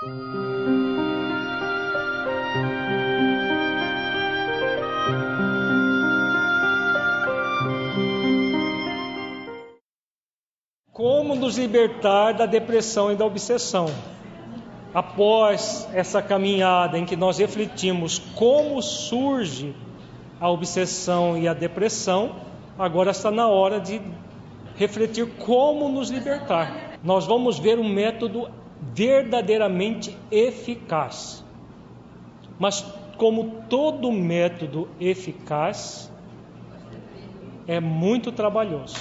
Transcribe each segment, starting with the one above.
Como nos libertar da depressão e da obsessão? Após essa caminhada em que nós refletimos como surge a obsessão e a depressão, agora está na hora de refletir como nos libertar. Nós vamos ver um método verdadeiramente eficaz. Mas, como todo método eficaz, é muito trabalhoso.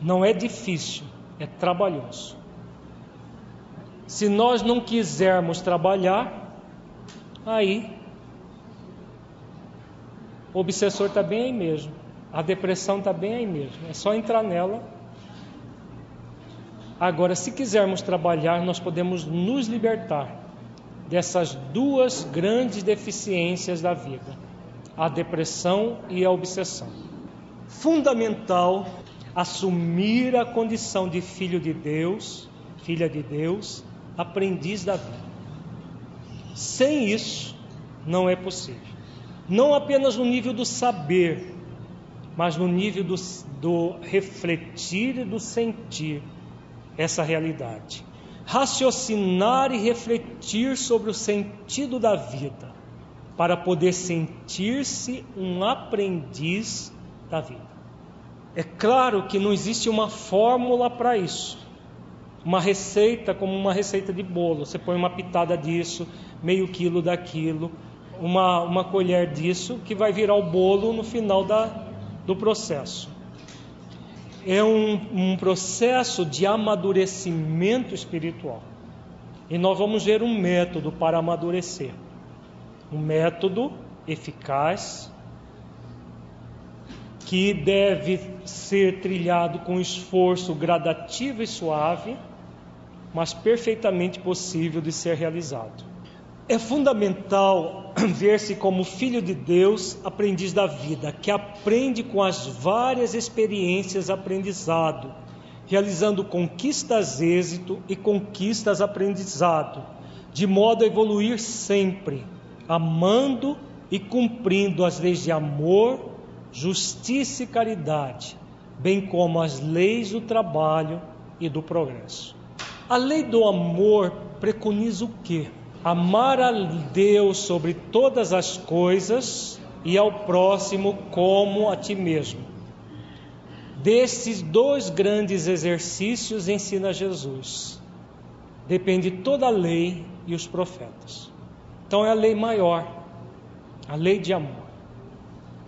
Não é difícil, é trabalhoso. Se nós não quisermos trabalhar, aí o obsessor está bem aí mesmo, a depressão está bem aí mesmo, é só entrar nela. Agora, se quisermos trabalhar, nós podemos nos libertar dessas duas grandes deficiências da vida, a depressão e a obsessão. Fundamental assumir a condição de filho de Deus, filha de Deus, aprendiz da vida. Sem isso, não é possível. Não apenas no nível do saber, mas no nível do, do refletir e do sentir essa realidade. Raciocinar e refletir sobre o sentido da vida, para poder sentir-se um aprendiz da vida. É claro que não existe uma fórmula para isso. Uma receita como uma receita de bolo. Você põe uma pitada disso, meio quilo daquilo, uma, uma colher disso, que vai virar o bolo no final da, do processo. É um, um processo de amadurecimento espiritual. E nós vamos ver um método para amadurecer. Um método eficaz, que deve ser trilhado com esforço gradativo e suave, mas perfeitamente possível de ser realizado. É fundamental ver-se como filho de Deus, aprendiz da vida, que aprende com as várias experiências aprendizado, realizando conquistas êxito e conquistas aprendizado, de modo a evoluir sempre, amando e cumprindo as leis de amor, justiça e caridade, bem como as leis do trabalho e do progresso. A lei do amor preconiza o quê? Amar a Deus sobre todas as coisas e ao próximo como a ti mesmo. Desses dois grandes exercícios ensina Jesus. Depende toda a lei e os profetas. Então é a lei maior, a lei de amor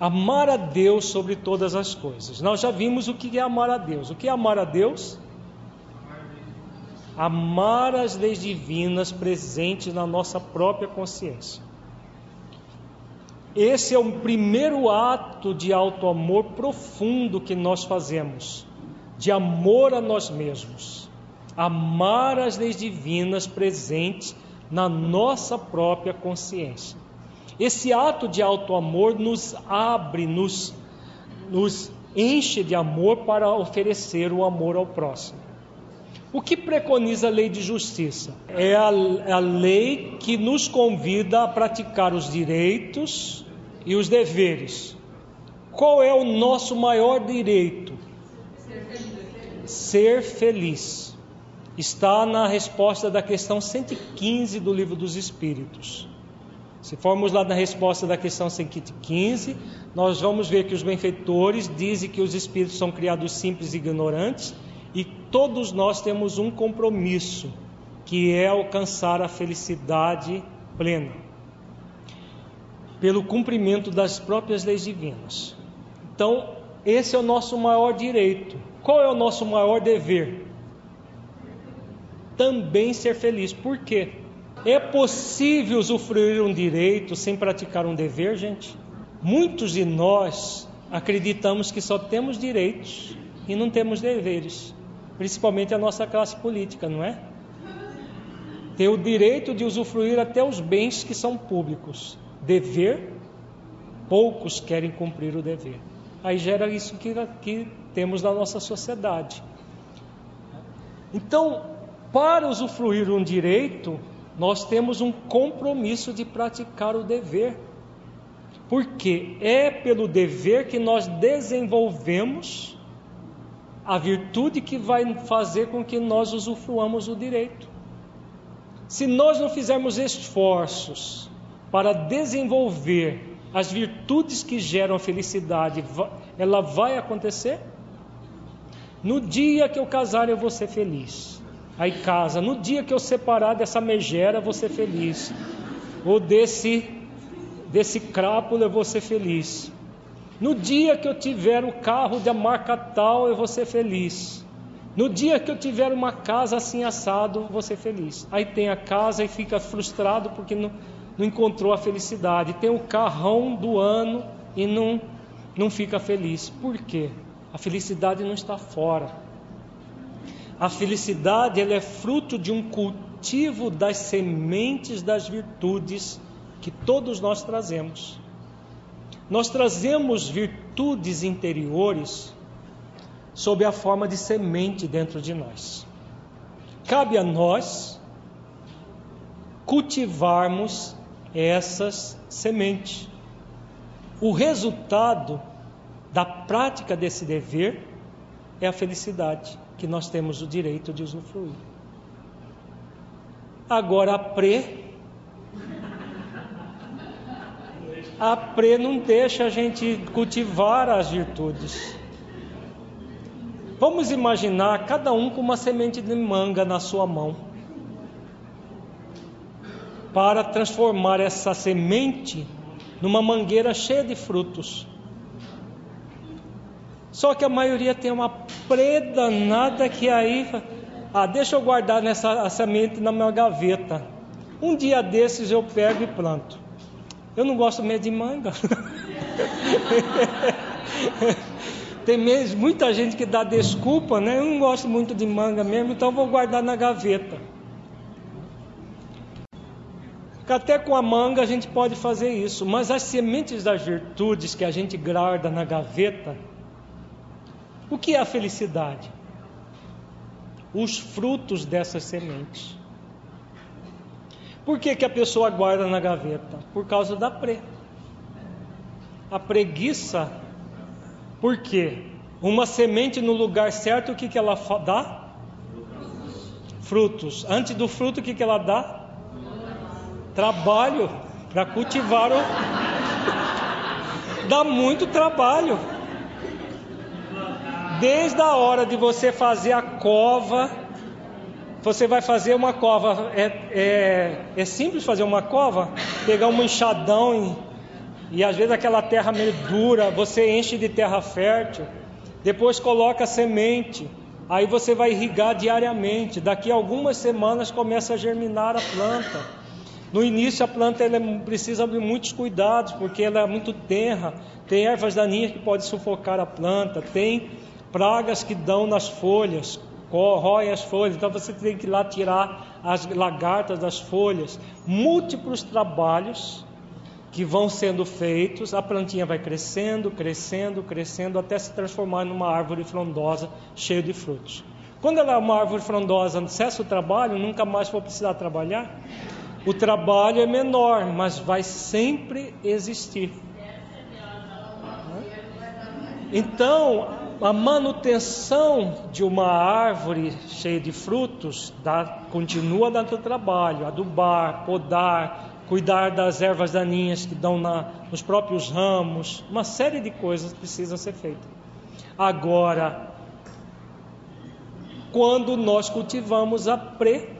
amar a Deus sobre todas as coisas. Nós já vimos o que é amar a Deus. O que é amar a Deus? Amar as leis divinas presentes na nossa própria consciência. Esse é o primeiro ato de auto-amor profundo que nós fazemos, de amor a nós mesmos. Amar as leis divinas presentes na nossa própria consciência. Esse ato de alto amor nos abre, nos, nos enche de amor para oferecer o amor ao próximo. O que preconiza a lei de justiça? É a, a lei que nos convida a praticar os direitos e os deveres. Qual é o nosso maior direito? Ser feliz. Ser feliz. Está na resposta da questão 115 do Livro dos Espíritos. Se formos lá na resposta da questão 115, nós vamos ver que os benfeitores dizem que os espíritos são criados simples e ignorantes todos nós temos um compromisso, que é alcançar a felicidade plena, pelo cumprimento das próprias leis divinas. Então, esse é o nosso maior direito. Qual é o nosso maior dever? Também ser feliz. Por quê? É possível usufruir um direito sem praticar um dever, gente? Muitos de nós acreditamos que só temos direitos e não temos deveres, principalmente a nossa classe política, não é? Ter o direito de usufruir até os bens que são públicos. Dever, poucos querem cumprir o dever. Aí gera isso que, que temos na nossa sociedade. Então, para usufruir um direito, nós temos um compromisso de praticar o dever. Porque é pelo dever que nós desenvolvemos a virtude que vai fazer com que nós usufruamos o direito. Se nós não fizermos esforços para desenvolver as virtudes que geram a felicidade, ela vai acontecer? No dia que eu casar, eu vou ser feliz. Aí casa, no dia que eu separar dessa megera, eu vou ser feliz. Ou desse desse crápula, eu vou ser feliz. No dia que eu tiver o carro da marca tal, eu vou ser feliz. No dia que eu tiver uma casa assim assado, vou ser feliz. Aí tem a casa e fica frustrado porque não, não encontrou a felicidade. Tem o carrão do ano e não, não fica feliz. Por quê? A felicidade não está fora. A felicidade ela é fruto de um cultivo das sementes das virtudes que todos nós trazemos. Nós trazemos virtudes interiores sob a forma de semente dentro de nós. Cabe a nós cultivarmos essas sementes. O resultado da prática desse dever é a felicidade que nós temos o direito de usufruir. Agora, a pre. A pre não deixa a gente cultivar as virtudes. Vamos imaginar cada um com uma semente de manga na sua mão para transformar essa semente numa mangueira cheia de frutos. Só que a maioria tem uma preda nada que aí, ah, deixa eu guardar nessa semente na minha gaveta. Um dia desses eu pego e planto. Eu não gosto mesmo de manga. Tem mesmo muita gente que dá desculpa, né? Eu não gosto muito de manga mesmo, então vou guardar na gaveta. Até com a manga a gente pode fazer isso, mas as sementes das virtudes que a gente guarda na gaveta, o que é a felicidade? Os frutos dessas sementes. Por que, que a pessoa guarda na gaveta? Por causa da pre. A preguiça, por quê? Uma semente no lugar certo, o que, que ela dá? Frutos. Antes do fruto, o que, que ela dá? Trabalho para cultivar o. Dá muito trabalho. Desde a hora de você fazer a cova, você vai fazer uma cova. É, é, é simples fazer uma cova? Pegar um enxadão e, e às vezes aquela terra meio dura, você enche de terra fértil, depois coloca semente. Aí você vai irrigar diariamente. Daqui a algumas semanas começa a germinar a planta. No início a planta ela precisa de muitos cuidados, porque ela é muito tenra, tem ervas daninhas que podem sufocar a planta, tem pragas que dão nas folhas, corroem as folhas, então você tem que ir lá tirar as lagartas das folhas. Múltiplos trabalhos que vão sendo feitos, a plantinha vai crescendo, crescendo, crescendo, até se transformar numa árvore frondosa cheia de frutos. Quando ela é uma árvore frondosa, cessa o trabalho, nunca mais vou precisar trabalhar. O trabalho é menor, mas vai sempre existir. Então, a manutenção de uma árvore cheia de frutos dá, continua dando trabalho, adubar, podar, cuidar das ervas daninhas que dão na, nos próprios ramos, uma série de coisas precisam ser feitas. Agora, quando nós cultivamos a pre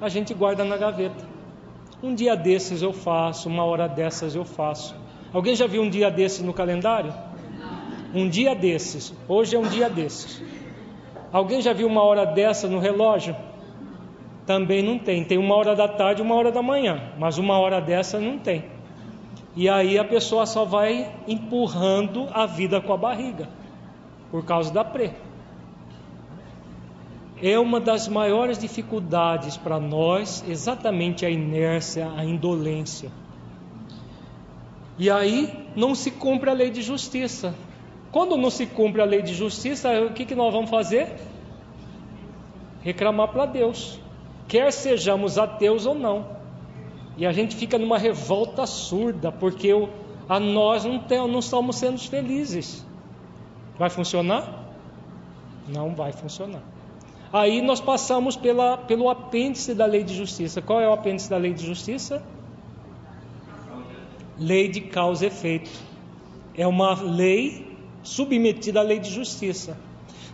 a gente guarda na gaveta. Um dia desses eu faço, uma hora dessas eu faço. Alguém já viu um dia desses no calendário? Um dia desses. Hoje é um dia desses. Alguém já viu uma hora dessa no relógio? Também não tem. Tem uma hora da tarde e uma hora da manhã, mas uma hora dessa não tem. E aí a pessoa só vai empurrando a vida com a barriga, por causa da pre é uma das maiores dificuldades para nós, exatamente a inércia, a indolência. E aí não se cumpre a lei de justiça. Quando não se cumpre a lei de justiça, o que, que nós vamos fazer? reclamar para Deus, quer sejamos ateus ou não. E a gente fica numa revolta surda, porque eu, a nós não, tem, não estamos sendo felizes. Vai funcionar? Não vai funcionar. Aí nós passamos pela, pelo apêndice da lei de justiça. Qual é o apêndice da lei de justiça? Lei de causa e efeito. É uma lei submetida à lei de justiça.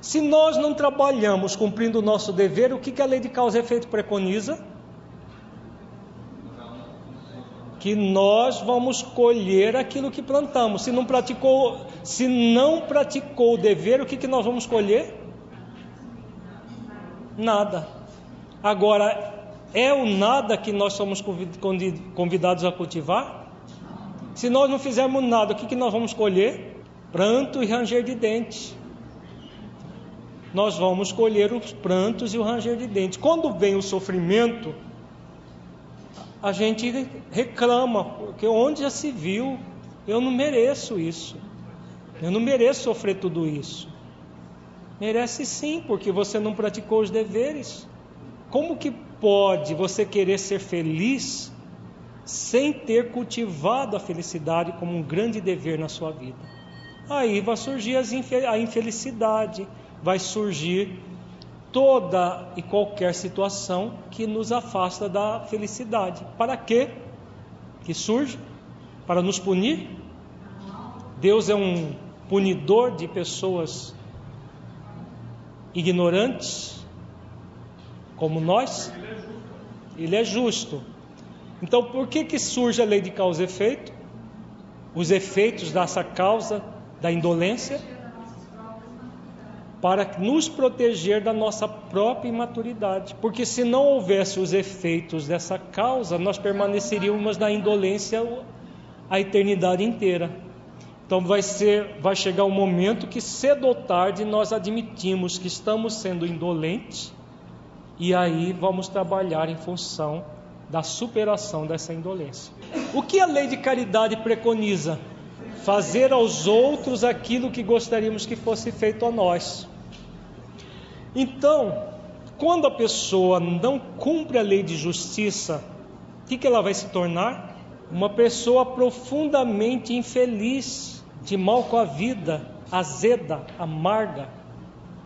Se nós não trabalhamos cumprindo o nosso dever, o que, que a lei de causa e efeito preconiza? Que nós vamos colher aquilo que plantamos. Se não praticou, se não praticou o dever, o que, que nós vamos colher? nada. Agora, é o nada que nós somos convidados a cultivar? Se nós não fizermos nada, o que, que nós vamos colher? Pranto e ranger de dentes. Nós vamos colher os prantos e o ranger de dentes. Quando vem o sofrimento, a gente reclama, porque onde já se viu, eu não mereço isso. Eu não mereço sofrer tudo isso. Merece sim, porque você não praticou os deveres. Como que pode você querer ser feliz sem ter cultivado a felicidade como um grande dever na sua vida? Aí vai surgir a infelicidade, vai surgir toda e qualquer situação que nos afasta da felicidade. Para quê? Que surge? Para nos punir? Deus é um punidor de pessoas ignorantes, como nós? Ele é justo. Então, por que, que surge a lei de causa e efeito? Os efeitos dessa causa da indolência? Para nos proteger da nossa própria imaturidade. Porque se não houvesse os efeitos dessa causa, nós permaneceríamos na indolência a eternidade inteira. Então vai ser, vai chegar um momento que cedo ou tarde nós admitimos que estamos sendo indolentes e aí vamos trabalhar em função da superação dessa indolência. O que a lei de caridade preconiza? Fazer aos outros aquilo que gostaríamos que fosse feito a nós. Então, quando a pessoa não cumpre a lei de justiça, o que, que ela vai se tornar? Uma pessoa profundamente infeliz de mal com a vida, azeda, amarga.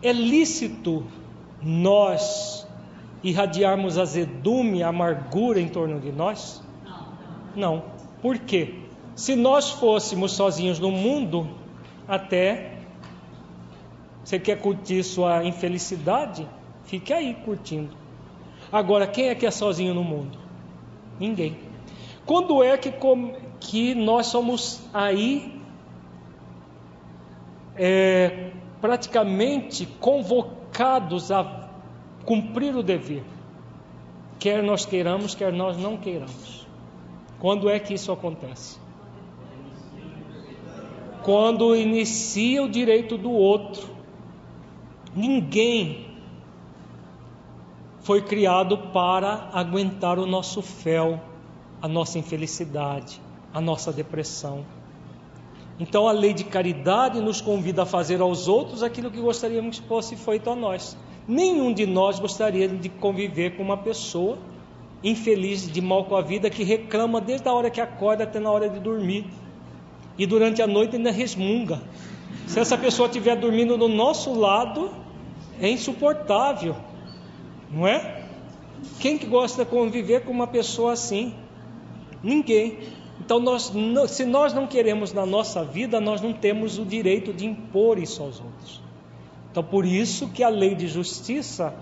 É lícito nós irradiarmos azedume, amargura em torno de nós? Não. Por quê? Se nós fôssemos sozinhos no mundo, até você quer curtir sua infelicidade? Fique aí curtindo. Agora, quem é que é sozinho no mundo? Ninguém. Quando é que, que nós somos aí é, praticamente convocados a cumprir o dever, quer nós queiramos, quer nós não queiramos. Quando é que isso acontece? Quando inicia o direito do outro. Ninguém foi criado para aguentar o nosso fel, a nossa infelicidade, a nossa depressão. Então a lei de caridade nos convida a fazer aos outros aquilo que gostaríamos que fosse feito a nós. Nenhum de nós gostaria de conviver com uma pessoa infeliz, de mal com a vida, que reclama desde a hora que acorda até na hora de dormir. E durante a noite ainda resmunga. Se essa pessoa estiver dormindo do nosso lado, é insuportável, não é? Quem que gosta de conviver com uma pessoa assim? Ninguém. Então, nós, se nós não queremos na nossa vida, nós não temos o direito de impor isso aos outros. Então, por isso que a lei de justiça,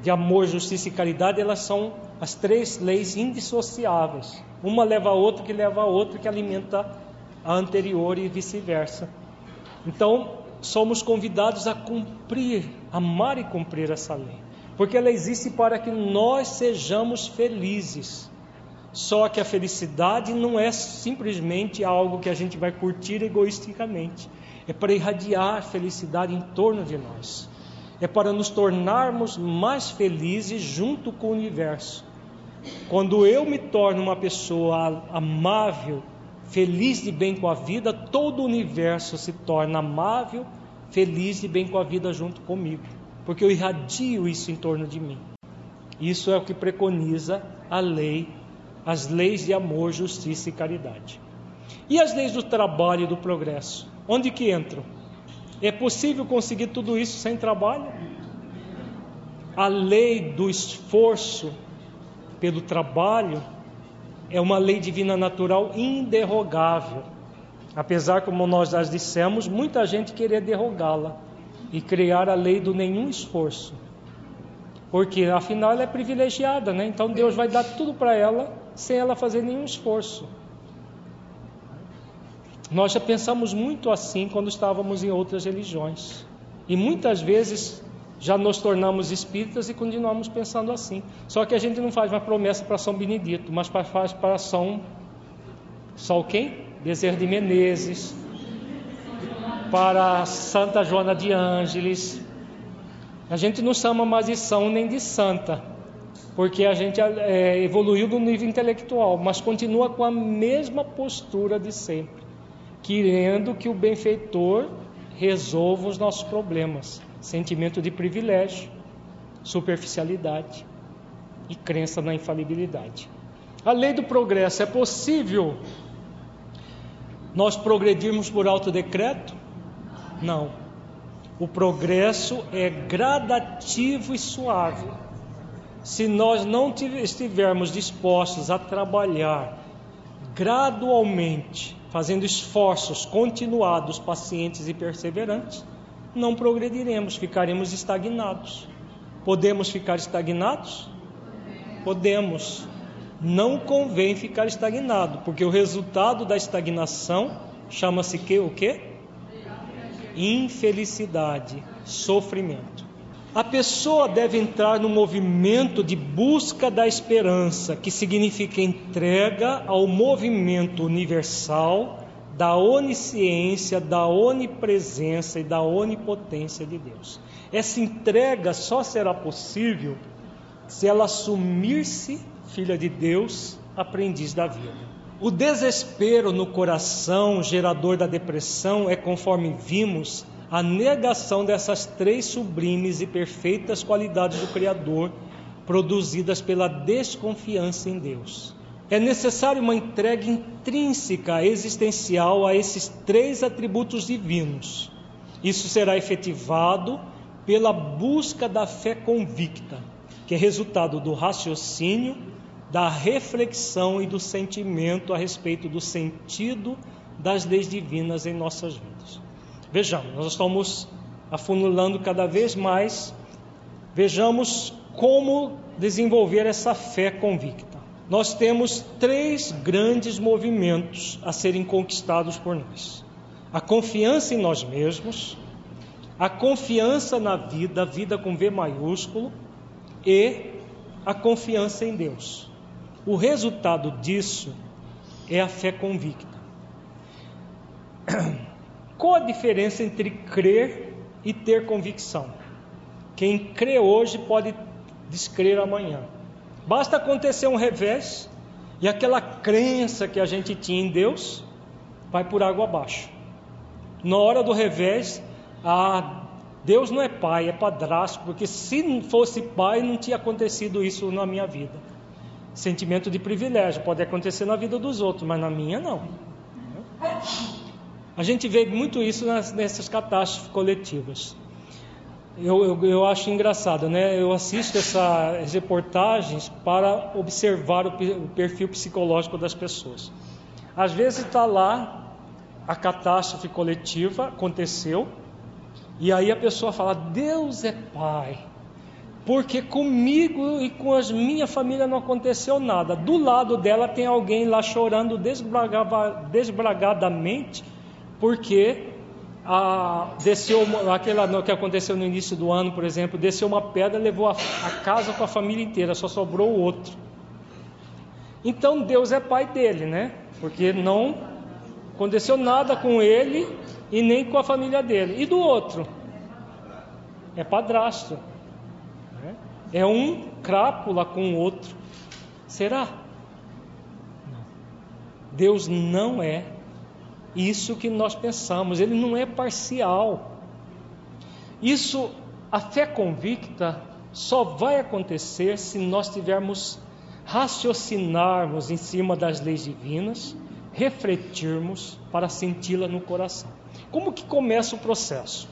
de amor, justiça e caridade, elas são as três leis indissociáveis. Uma leva a outra, que leva a outra, que alimenta a anterior e vice-versa. Então, somos convidados a cumprir, amar e cumprir essa lei, porque ela existe para que nós sejamos felizes. Só que a felicidade não é simplesmente algo que a gente vai curtir egoisticamente. É para irradiar felicidade em torno de nós. É para nos tornarmos mais felizes junto com o universo. Quando eu me torno uma pessoa amável, feliz de bem com a vida, todo o universo se torna amável, feliz de bem com a vida junto comigo. porque eu irradio isso em torno de mim. Isso é o que preconiza a lei, as leis de amor, justiça e caridade. E as leis do trabalho e do progresso? Onde que entram? É possível conseguir tudo isso sem trabalho? A lei do esforço pelo trabalho é uma lei divina natural inderrogável. Apesar, como nós já dissemos, muita gente querer derrogá-la e criar a lei do nenhum esforço. Porque afinal ela é privilegiada, né? Então Deus vai dar tudo para ela sem ela fazer nenhum esforço. Nós já pensamos muito assim quando estávamos em outras religiões. E muitas vezes já nos tornamos espíritas e continuamos pensando assim. Só que a gente não faz uma promessa para São Benedito, mas faz para São. São quem? Bezerra de Menezes, para Santa Joana de Ângeles. A gente não chama mais de São nem de Santa, porque a gente é, evoluiu no nível intelectual, mas continua com a mesma postura de sempre, querendo que o benfeitor resolva os nossos problemas sentimento de privilégio, superficialidade e crença na infalibilidade. A lei do progresso é possível nós progredirmos por alto decreto? Não. O progresso é gradativo e suave. Se nós não estivermos dispostos a trabalhar gradualmente, fazendo esforços continuados, pacientes e perseverantes, não progrediremos, ficaremos estagnados. Podemos ficar estagnados? Podemos. Não convém ficar estagnado, porque o resultado da estagnação chama-se que o quê? Infelicidade, sofrimento. A pessoa deve entrar no movimento de busca da esperança, que significa entrega ao movimento universal da onisciência, da onipresença e da onipotência de Deus. Essa entrega só será possível se ela assumir-se filha de Deus, aprendiz da vida. O desespero no coração, gerador da depressão, é conforme vimos a negação dessas três sublimes e perfeitas qualidades do Criador, produzidas pela desconfiança em Deus. É necessário uma entrega intrínseca, existencial a esses três atributos divinos. Isso será efetivado pela busca da fé convicta, que é resultado do raciocínio, da reflexão e do sentimento a respeito do sentido das leis divinas em nossas vidas. Vejamos, nós estamos afunilando cada vez mais. Vejamos como desenvolver essa fé convicta nós temos três grandes movimentos a serem conquistados por nós: a confiança em nós mesmos, a confiança na vida, a vida com V maiúsculo, e a confiança em Deus. O resultado disso é a fé convicta. Qual a diferença entre crer e ter convicção? Quem crê hoje pode descrer amanhã. Basta acontecer um revés e aquela crença que a gente tinha em Deus vai por água abaixo. Na hora do revés, Deus não é pai, é padrasto, porque se fosse pai não tinha acontecido isso na minha vida. Sentimento de privilégio pode acontecer na vida dos outros, mas na minha não. A gente vê muito isso nessas catástrofes coletivas eu, eu, eu, acho engraçado, né? Eu assisto essas reportagens para observar o, o perfil psicológico das pessoas. Às vezes está lá a catástrofe coletiva aconteceu e aí a pessoa fala: Deus é Pai, porque comigo e com a minha família não aconteceu nada. Do lado dela tem alguém lá chorando desbragadamente porque a, desceu aquela que aconteceu no início do ano, por exemplo, desceu uma pedra, levou a, a casa com a família inteira, só sobrou o outro. Então Deus é pai dele, né? Porque não aconteceu nada com ele e nem com a família dele. E do outro? É padrasto. Né? É um crápula com o outro. Será? Deus não é isso que nós pensamos, ele não é parcial. Isso A fé convicta só vai acontecer se nós tivermos raciocinarmos em cima das leis divinas, refletirmos para senti-la no coração. Como que começa o processo?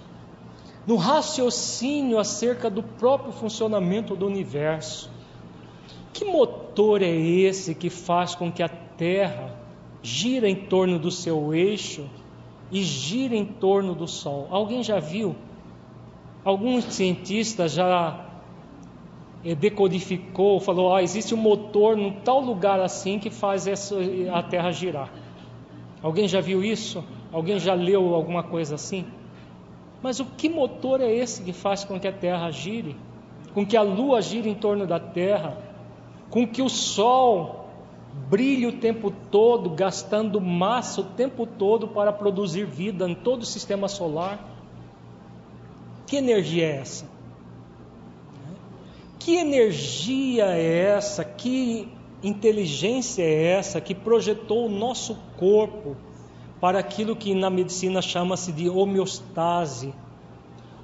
No raciocínio acerca do próprio funcionamento do universo. Que motor é esse que faz com que a Terra gira em torno do seu eixo e gira em torno do Sol? Alguém já viu? Alguns cientistas já eh, decodificou, falou: ah, existe um motor num tal lugar assim que faz essa, a Terra girar. Alguém já viu isso? Alguém já leu alguma coisa assim? Mas o que motor é esse que faz com que a Terra gire? Com que a Lua gire em torno da Terra? Com que o Sol brilhe o tempo todo, gastando massa o tempo todo para produzir vida em todo o sistema solar? Que energia é essa? Que energia é essa? Que inteligência é essa que projetou o nosso corpo para aquilo que na medicina chama-se de homeostase?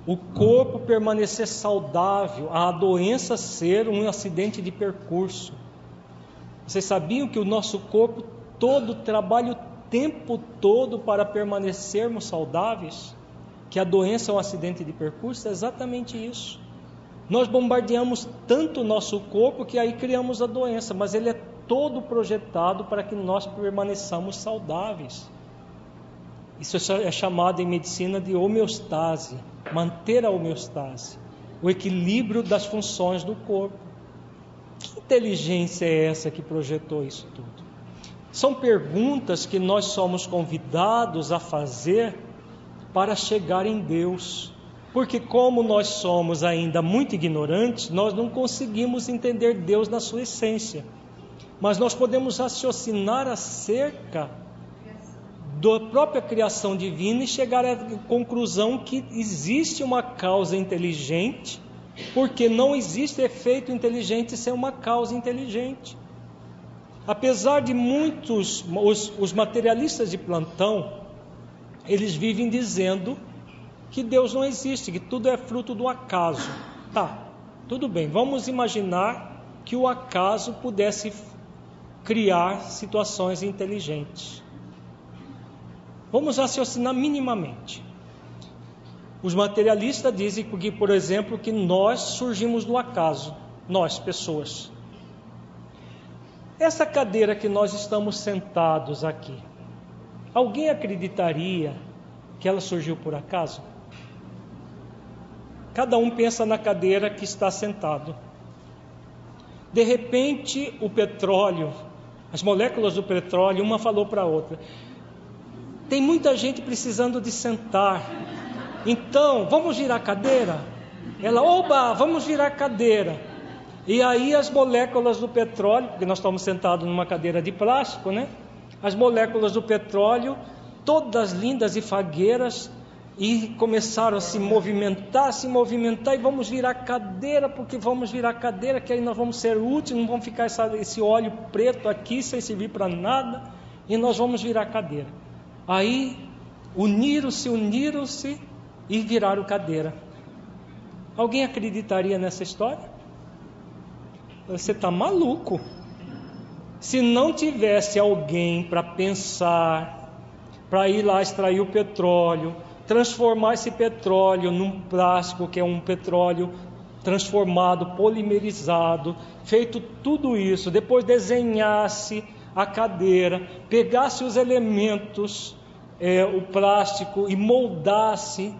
O corpo permanecer saudável, a doença ser um acidente de percurso. Vocês sabiam que o nosso corpo todo trabalha o tempo todo para permanecermos saudáveis? que a doença é um acidente de percurso, é exatamente isso. Nós bombardeamos tanto o nosso corpo que aí criamos a doença, mas ele é todo projetado para que nós permaneçamos saudáveis. Isso é chamado em medicina de homeostase, manter a homeostase, o equilíbrio das funções do corpo. Que inteligência é essa que projetou isso tudo? São perguntas que nós somos convidados a fazer para chegar em Deus. Porque, como nós somos ainda muito ignorantes, nós não conseguimos entender Deus na sua essência. Mas nós podemos raciocinar acerca da própria criação divina e chegar à conclusão que existe uma causa inteligente, porque não existe efeito inteligente sem uma causa inteligente. Apesar de muitos, os, os materialistas de plantão, eles vivem dizendo que Deus não existe, que tudo é fruto do acaso. Tá, tudo bem, vamos imaginar que o acaso pudesse criar situações inteligentes. Vamos raciocinar minimamente. Os materialistas dizem que, por exemplo, que nós surgimos do acaso, nós, pessoas. Essa cadeira que nós estamos sentados aqui, Alguém acreditaria que ela surgiu por acaso? Cada um pensa na cadeira que está sentado. De repente, o petróleo, as moléculas do petróleo, uma falou para a outra: tem muita gente precisando de sentar. Então, vamos virar a cadeira? Ela, oba, vamos virar a cadeira. E aí as moléculas do petróleo, porque nós estamos sentados numa cadeira de plástico, né? as moléculas do petróleo, todas lindas e fagueiras, e começaram a se movimentar, se movimentar, e vamos virar cadeira, porque vamos virar cadeira, que aí nós vamos ser úteis, não vamos ficar essa, esse óleo preto aqui sem servir para nada, e nós vamos virar cadeira. Aí uniram-se, uniram-se e viraram cadeira. Alguém acreditaria nessa história? Você está maluco. Se não tivesse alguém para pensar, para ir lá extrair o petróleo, transformar esse petróleo num plástico que é um petróleo transformado, polimerizado, feito tudo isso, depois desenhasse a cadeira, pegasse os elementos, é, o plástico e moldasse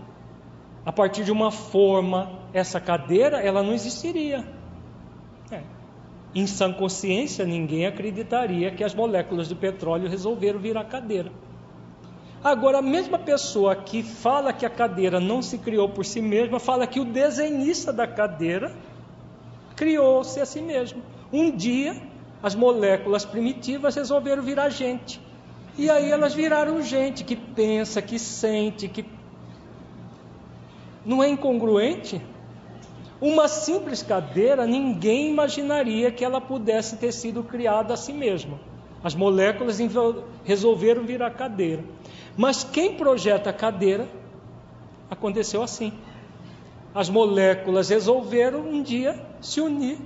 a partir de uma forma essa cadeira, ela não existiria. É. Em sã consciência, ninguém acreditaria que as moléculas de petróleo resolveram virar cadeira. Agora, a mesma pessoa que fala que a cadeira não se criou por si mesma, fala que o desenhista da cadeira criou-se a si mesmo. Um dia, as moléculas primitivas resolveram virar gente. E aí elas viraram gente que pensa, que sente, que. Não é incongruente? Uma simples cadeira, ninguém imaginaria que ela pudesse ter sido criada a si mesma. As moléculas resolveram virar cadeira. Mas quem projeta a cadeira, aconteceu assim. as moléculas resolveram um dia se unir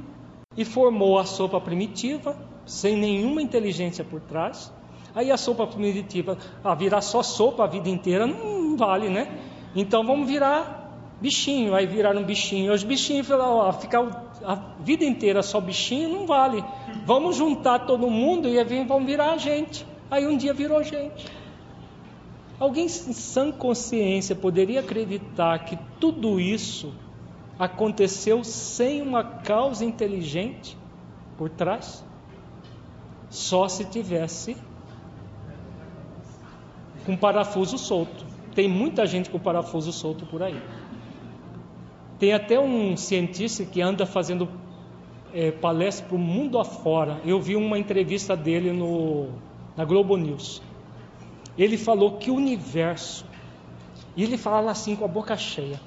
e formou a sopa primitiva, sem nenhuma inteligência por trás. Aí a sopa primitiva, ah, virar só sopa a vida inteira não vale, né? Então vamos virar bichinho, aí viraram bichinho. Os bichinhos falaram, ó, ficar a vida inteira só bichinho não vale. Vamos juntar todo mundo e vão virar a gente. Aí um dia virou gente. Alguém em sã consciência poderia acreditar que tudo isso aconteceu sem uma causa inteligente por trás? Só se tivesse com parafuso solto. Tem muita gente com parafuso solto por aí. Tem até um cientista que anda fazendo é, palestra para o mundo afora. Eu vi uma entrevista dele no, na Globo News. Ele falou que o universo, e ele fala assim com a boca cheia,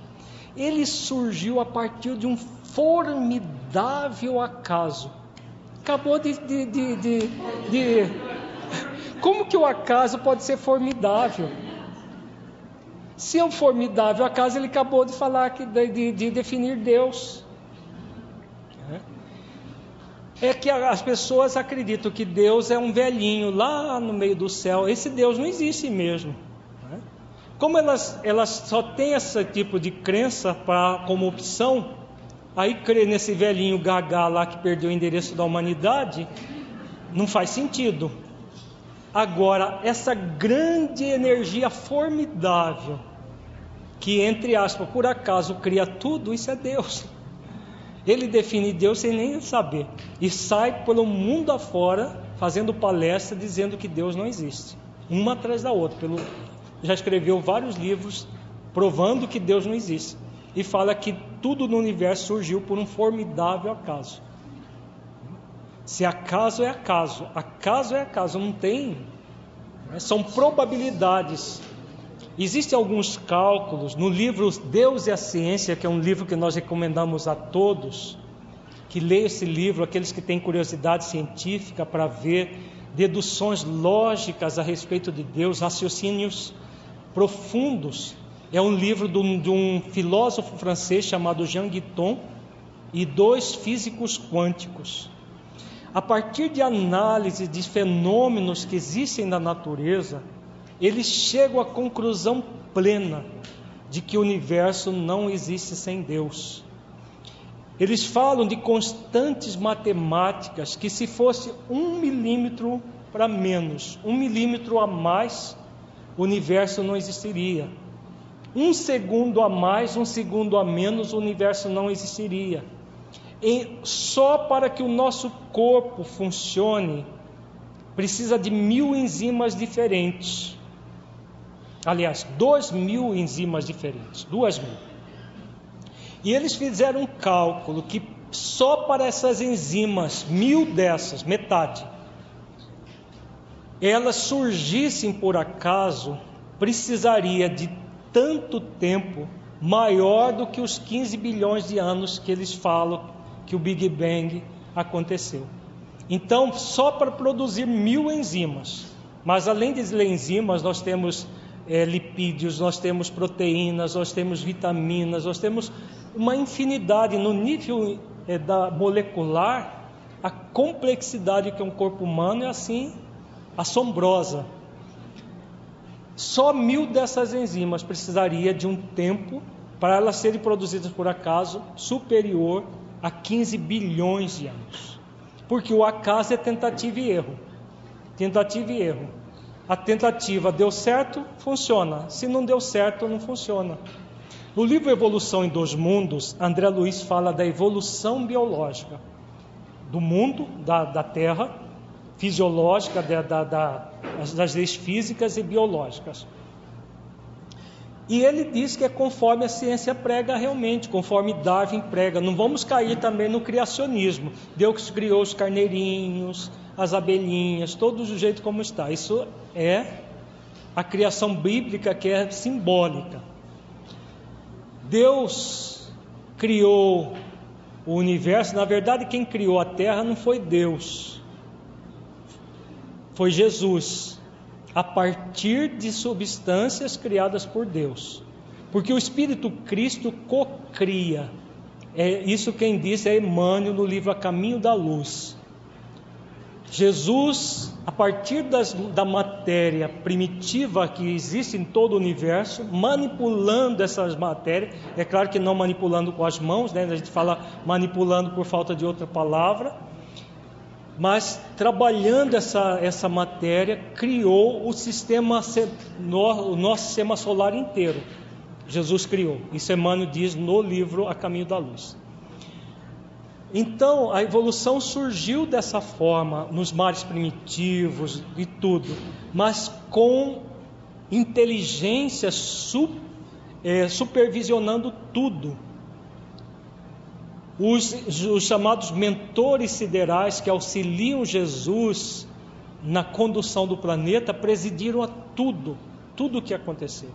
ele surgiu a partir de um formidável acaso. Acabou de, de, de, de, de... Como que o acaso pode ser formidável? Se um formidável acaso, ele acabou de falar que, de, de definir Deus. É que as pessoas acreditam que Deus é um velhinho lá no meio do céu. Esse Deus não existe mesmo. Como elas, elas só têm esse tipo de crença pra, como opção, aí crer nesse velhinho gagá lá que perdeu o endereço da humanidade, não faz sentido. Agora, essa grande energia formidável, que entre aspas, por acaso cria tudo, isso é Deus. Ele define Deus sem nem saber e sai pelo mundo afora fazendo palestra dizendo que Deus não existe, uma atrás da outra. Pelo, já escreveu vários livros provando que Deus não existe e fala que tudo no universo surgiu por um formidável acaso. Se acaso é acaso, acaso é acaso, não tem. Né? São probabilidades. Existem alguns cálculos no livro Deus e a Ciência, que é um livro que nós recomendamos a todos, que leiam esse livro, aqueles que têm curiosidade científica para ver deduções lógicas a respeito de Deus, raciocínios profundos. É um livro de um, de um filósofo francês chamado Jean Guiton e dois físicos quânticos a partir de análise de fenômenos que existem na natureza, eles chegam à conclusão plena de que o universo não existe sem Deus. Eles falam de constantes matemáticas que, se fosse um milímetro para menos, um milímetro a mais, o universo não existiria. Um segundo a mais, um segundo a menos, o universo não existiria em, só para que o nosso corpo funcione, precisa de mil enzimas diferentes. Aliás, dois mil enzimas diferentes, duas mil. E eles fizeram um cálculo que só para essas enzimas, mil dessas, metade, elas surgissem por acaso, precisaria de tanto tempo maior do que os 15 bilhões de anos que eles falam que o Big Bang aconteceu. Então, só para produzir mil enzimas, mas além das enzimas, nós temos é, lipídios, nós temos proteínas, nós temos vitaminas, nós temos uma infinidade no nível é, da molecular, a complexidade que é um corpo humano é assim assombrosa. Só mil dessas enzimas precisaria de um tempo para elas serem produzidas por acaso superior há 15 bilhões de anos. Porque o acaso é tentativa e erro. Tentativa e erro. A tentativa deu certo, funciona. Se não deu certo, não funciona. No livro Evolução em Dois Mundos, André Luiz fala da evolução biológica do mundo, da, da Terra, fisiológica, da, da, das leis físicas e biológicas. E ele diz que é conforme a ciência prega realmente, conforme Darwin prega. Não vamos cair também no criacionismo. Deus criou os carneirinhos, as abelhinhas, todo do jeito como está. Isso é a criação bíblica que é simbólica. Deus criou o universo, na verdade, quem criou a terra não foi Deus, foi Jesus a partir de substâncias criadas por Deus. Porque o Espírito Cristo cocria. É isso quem diz é Emmanuel no livro A Caminho da Luz. Jesus, a partir das, da matéria primitiva que existe em todo o universo, manipulando essas matérias, é claro que não manipulando com as mãos, né? a gente fala manipulando por falta de outra palavra, mas trabalhando essa, essa matéria, criou o sistema, o nosso sistema solar inteiro. Jesus criou. Isso Emmanuel diz no livro A Caminho da Luz. Então, a evolução surgiu dessa forma, nos mares primitivos e tudo, mas com inteligência su, é, supervisionando tudo. Os, os chamados mentores siderais que auxiliam Jesus na condução do planeta presidiram a tudo, tudo o que aconteceu.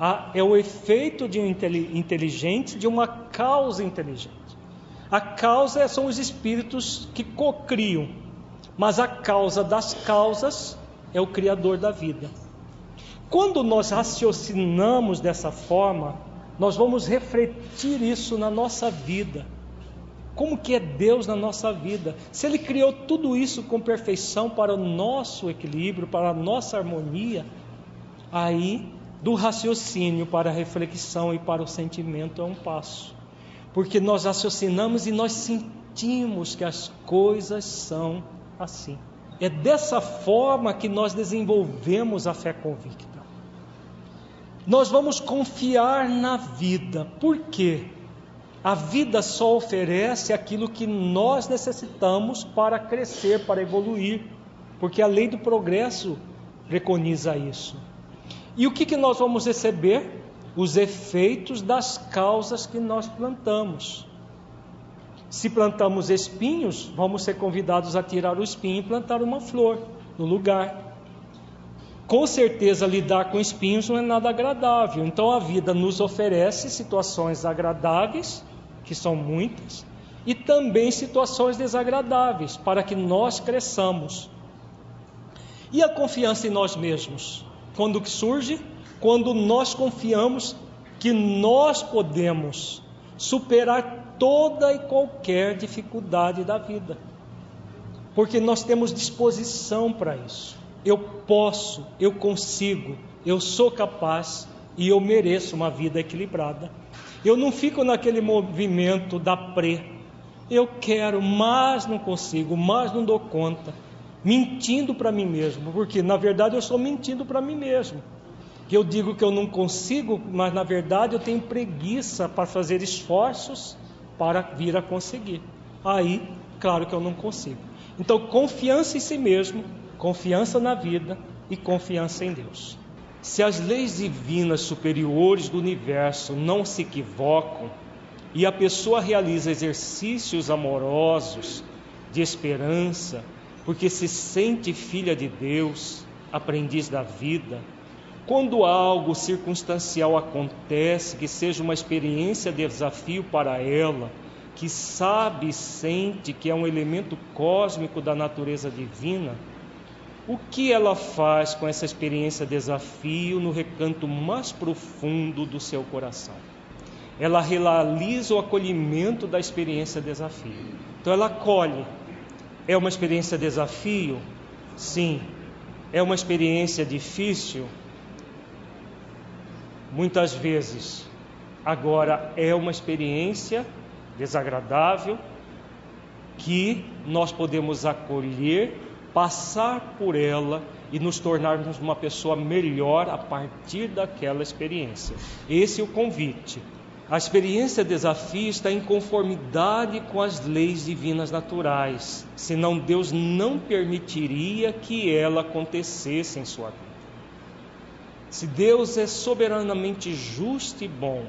Ah, é o efeito de um inteligente, de uma causa inteligente. A causa são os espíritos que cocriam, mas a causa das causas é o Criador da vida. Quando nós raciocinamos dessa forma, nós vamos refletir isso na nossa vida. Como que é Deus na nossa vida? Se Ele criou tudo isso com perfeição para o nosso equilíbrio, para a nossa harmonia, aí do raciocínio para a reflexão e para o sentimento é um passo porque nós raciocinamos e nós sentimos que as coisas são assim. É dessa forma que nós desenvolvemos a fé convicta. Nós vamos confiar na vida, por quê? A vida só oferece aquilo que nós necessitamos para crescer, para evoluir, porque a lei do progresso preconiza isso. E o que, que nós vamos receber? os efeitos das causas que nós plantamos. Se plantamos espinhos, vamos ser convidados a tirar o espinho e plantar uma flor no lugar. Com certeza, lidar com espinhos não é nada agradável. Então, a vida nos oferece situações agradáveis, que são muitas, e também situações desagradáveis, para que nós cresçamos. E a confiança em nós mesmos? Quando que surge? quando nós confiamos que nós podemos superar toda e qualquer dificuldade da vida, porque nós temos disposição para isso. Eu posso, eu consigo, eu sou capaz e eu mereço uma vida equilibrada. Eu não fico naquele movimento da pré. Eu quero, mas não consigo, mas não dou conta, mentindo para mim mesmo, porque na verdade eu estou mentindo para mim mesmo eu digo que eu não consigo, mas na verdade eu tenho preguiça para fazer esforços para vir a conseguir. Aí, claro que eu não consigo. Então, confiança em si mesmo, confiança na vida e confiança em Deus. Se as leis divinas superiores do universo não se equivocam e a pessoa realiza exercícios amorosos de esperança, porque se sente filha de Deus, aprendiz da vida, quando algo circunstancial acontece, que seja uma experiência de desafio para ela, que sabe e sente que é um elemento cósmico da natureza divina, o que ela faz com essa experiência de desafio no recanto mais profundo do seu coração? Ela realiza o acolhimento da experiência de desafio. Então ela acolhe. É uma experiência de desafio? Sim. É uma experiência difícil? muitas vezes. Agora, é uma experiência desagradável que nós podemos acolher, passar por ela e nos tornarmos uma pessoa melhor a partir daquela experiência. Esse é o convite. A experiência desafio está em conformidade com as leis divinas naturais, senão Deus não permitiria que ela acontecesse em sua vida. Se Deus é soberanamente justo e bom,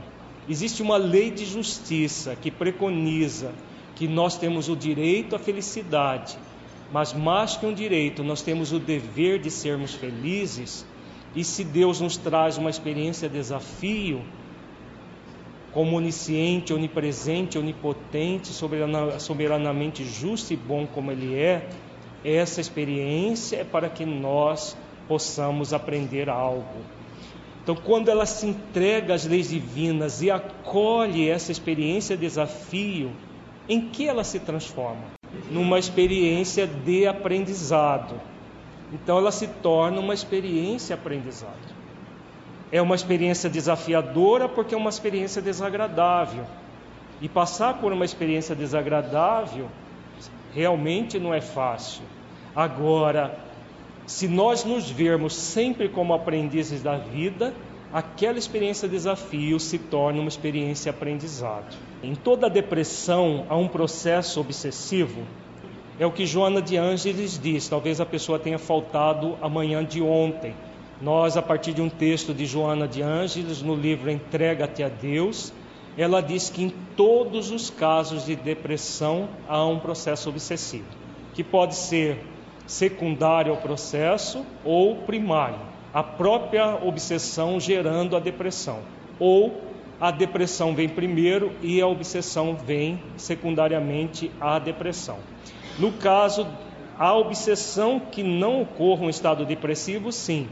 existe uma lei de justiça que preconiza que nós temos o direito à felicidade, mas mais que um direito, nós temos o dever de sermos felizes. E se Deus nos traz uma experiência de desafio, como onisciente, onipresente, onipotente, soberanamente justo e bom como Ele é, essa experiência é para que nós possamos aprender algo. Então, quando ela se entrega às leis divinas e acolhe essa experiência desafio, em que ela se transforma? Numa experiência de aprendizado. Então, ela se torna uma experiência aprendizado. É uma experiência desafiadora porque é uma experiência desagradável. E passar por uma experiência desagradável realmente não é fácil. Agora, se nós nos vermos sempre como aprendizes da vida, aquela experiência desafio se torna uma experiência aprendizado. Em toda depressão há um processo obsessivo. É o que Joana de Ângeles diz. Talvez a pessoa tenha faltado a manhã de ontem. Nós, a partir de um texto de Joana de Ângeles, no livro Entrega-te a Deus, ela diz que em todos os casos de depressão há um processo obsessivo, que pode ser secundário ao processo ou primário, a própria obsessão gerando a depressão, ou a depressão vem primeiro e a obsessão vem secundariamente à depressão. No caso, a obsessão que não ocorra um estado depressivo, sim.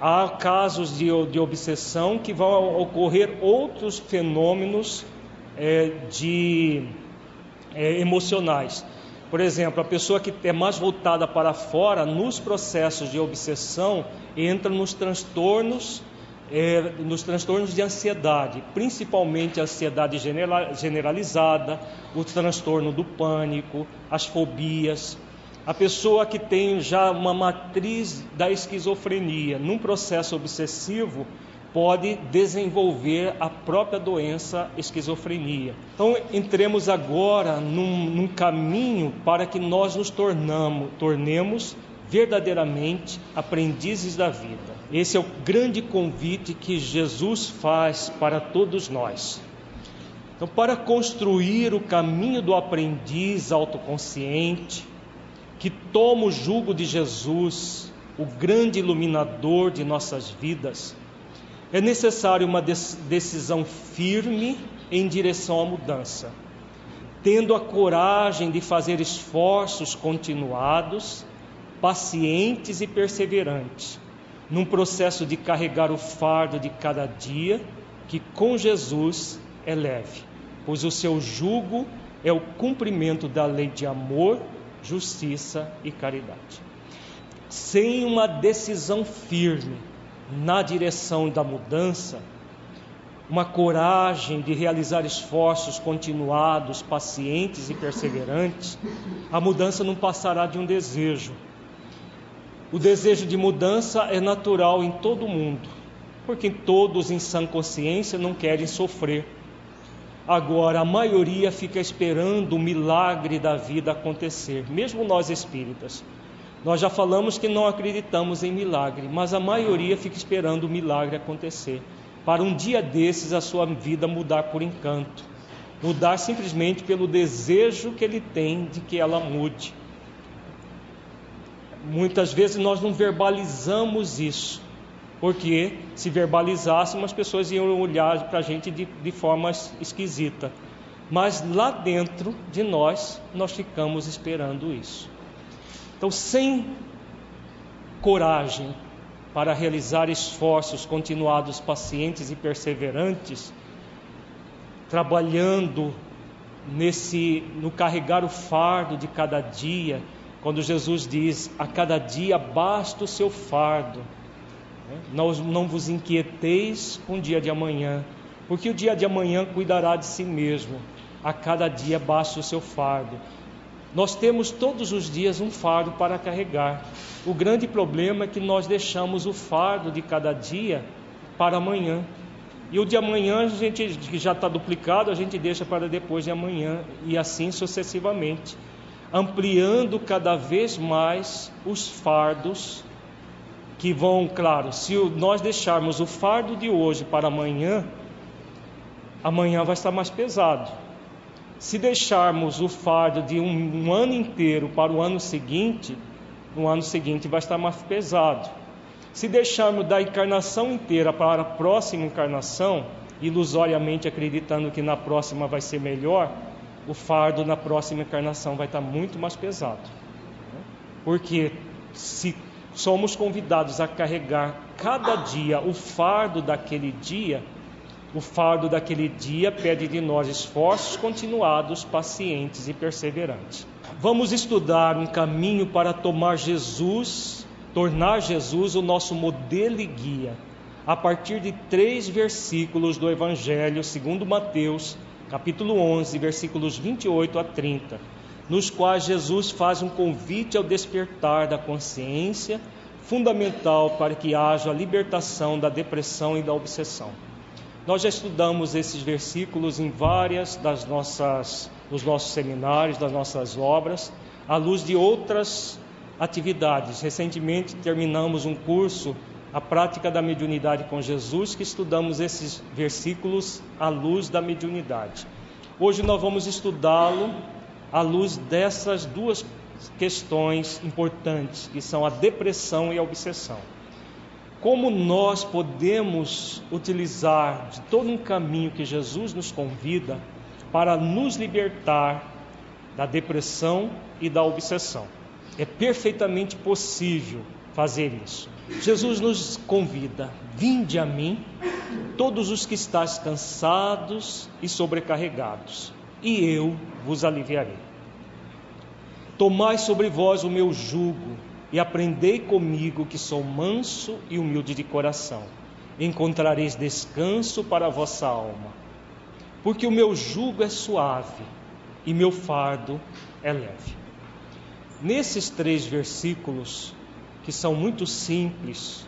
Há casos de, de obsessão que vão ocorrer outros fenômenos é, de, é, emocionais por exemplo, a pessoa que é mais voltada para fora, nos processos de obsessão, entra nos transtornos, é, nos transtornos de ansiedade, principalmente a ansiedade generalizada, o transtorno do pânico, as fobias. A pessoa que tem já uma matriz da esquizofrenia, num processo obsessivo, pode desenvolver a própria doença esquizofrenia. Então, entremos agora num, num caminho para que nós nos tornamos, tornemos verdadeiramente aprendizes da vida. Esse é o grande convite que Jesus faz para todos nós. Então, para construir o caminho do aprendiz autoconsciente, que toma o jugo de Jesus, o grande iluminador de nossas vidas, é necessário uma decisão firme em direção à mudança, tendo a coragem de fazer esforços continuados, pacientes e perseverantes, num processo de carregar o fardo de cada dia, que com Jesus é leve, pois o seu jugo é o cumprimento da lei de amor, justiça e caridade. Sem uma decisão firme, na direção da mudança, uma coragem de realizar esforços continuados, pacientes e perseverantes, a mudança não passará de um desejo. O desejo de mudança é natural em todo mundo, porque todos em sã consciência não querem sofrer. Agora, a maioria fica esperando o milagre da vida acontecer, mesmo nós espíritas. Nós já falamos que não acreditamos em milagre, mas a maioria fica esperando o milagre acontecer, para um dia desses a sua vida mudar por encanto, mudar simplesmente pelo desejo que ele tem de que ela mude. Muitas vezes nós não verbalizamos isso, porque se verbalizássemos as pessoas iam olhar para a gente de, de forma esquisita. Mas lá dentro de nós, nós ficamos esperando isso. Então, sem coragem para realizar esforços continuados, pacientes e perseverantes, trabalhando nesse no carregar o fardo de cada dia, quando Jesus diz: "A cada dia basta o seu fardo". Não, não vos inquieteis com o dia de amanhã, porque o dia de amanhã cuidará de si mesmo. A cada dia basta o seu fardo. Nós temos todos os dias um fardo para carregar. O grande problema é que nós deixamos o fardo de cada dia para amanhã. E o de amanhã, a gente que já está duplicado, a gente deixa para depois de amanhã e assim sucessivamente, ampliando cada vez mais os fardos que vão, claro, se nós deixarmos o fardo de hoje para amanhã, amanhã vai estar mais pesado. Se deixarmos o fardo de um, um ano inteiro para o ano seguinte, no ano seguinte vai estar mais pesado. Se deixarmos da encarnação inteira para a próxima encarnação, ilusoriamente acreditando que na próxima vai ser melhor, o fardo na próxima encarnação vai estar muito mais pesado. Porque se somos convidados a carregar cada dia o fardo daquele dia, o fardo daquele dia pede de nós esforços continuados, pacientes e perseverantes. Vamos estudar um caminho para tomar Jesus, tornar Jesus o nosso modelo e guia, a partir de três versículos do Evangelho segundo Mateus, capítulo 11, versículos 28 a 30, nos quais Jesus faz um convite ao despertar da consciência, fundamental para que haja a libertação da depressão e da obsessão. Nós já estudamos esses versículos em várias das nossas dos nossos seminários, das nossas obras, à luz de outras atividades. Recentemente terminamos um curso a prática da mediunidade com Jesus, que estudamos esses versículos à luz da mediunidade. Hoje nós vamos estudá-lo à luz dessas duas questões importantes, que são a depressão e a obsessão. Como nós podemos utilizar de todo um caminho que Jesus nos convida para nos libertar da depressão e da obsessão? É perfeitamente possível fazer isso. Jesus nos convida: vinde a mim, todos os que estáis cansados e sobrecarregados, e eu vos aliviarei. Tomai sobre vós o meu jugo e aprendei comigo, que sou manso e humilde de coração. Encontrareis descanso para a vossa alma, porque o meu jugo é suave e meu fardo é leve. Nesses três versículos, que são muito simples,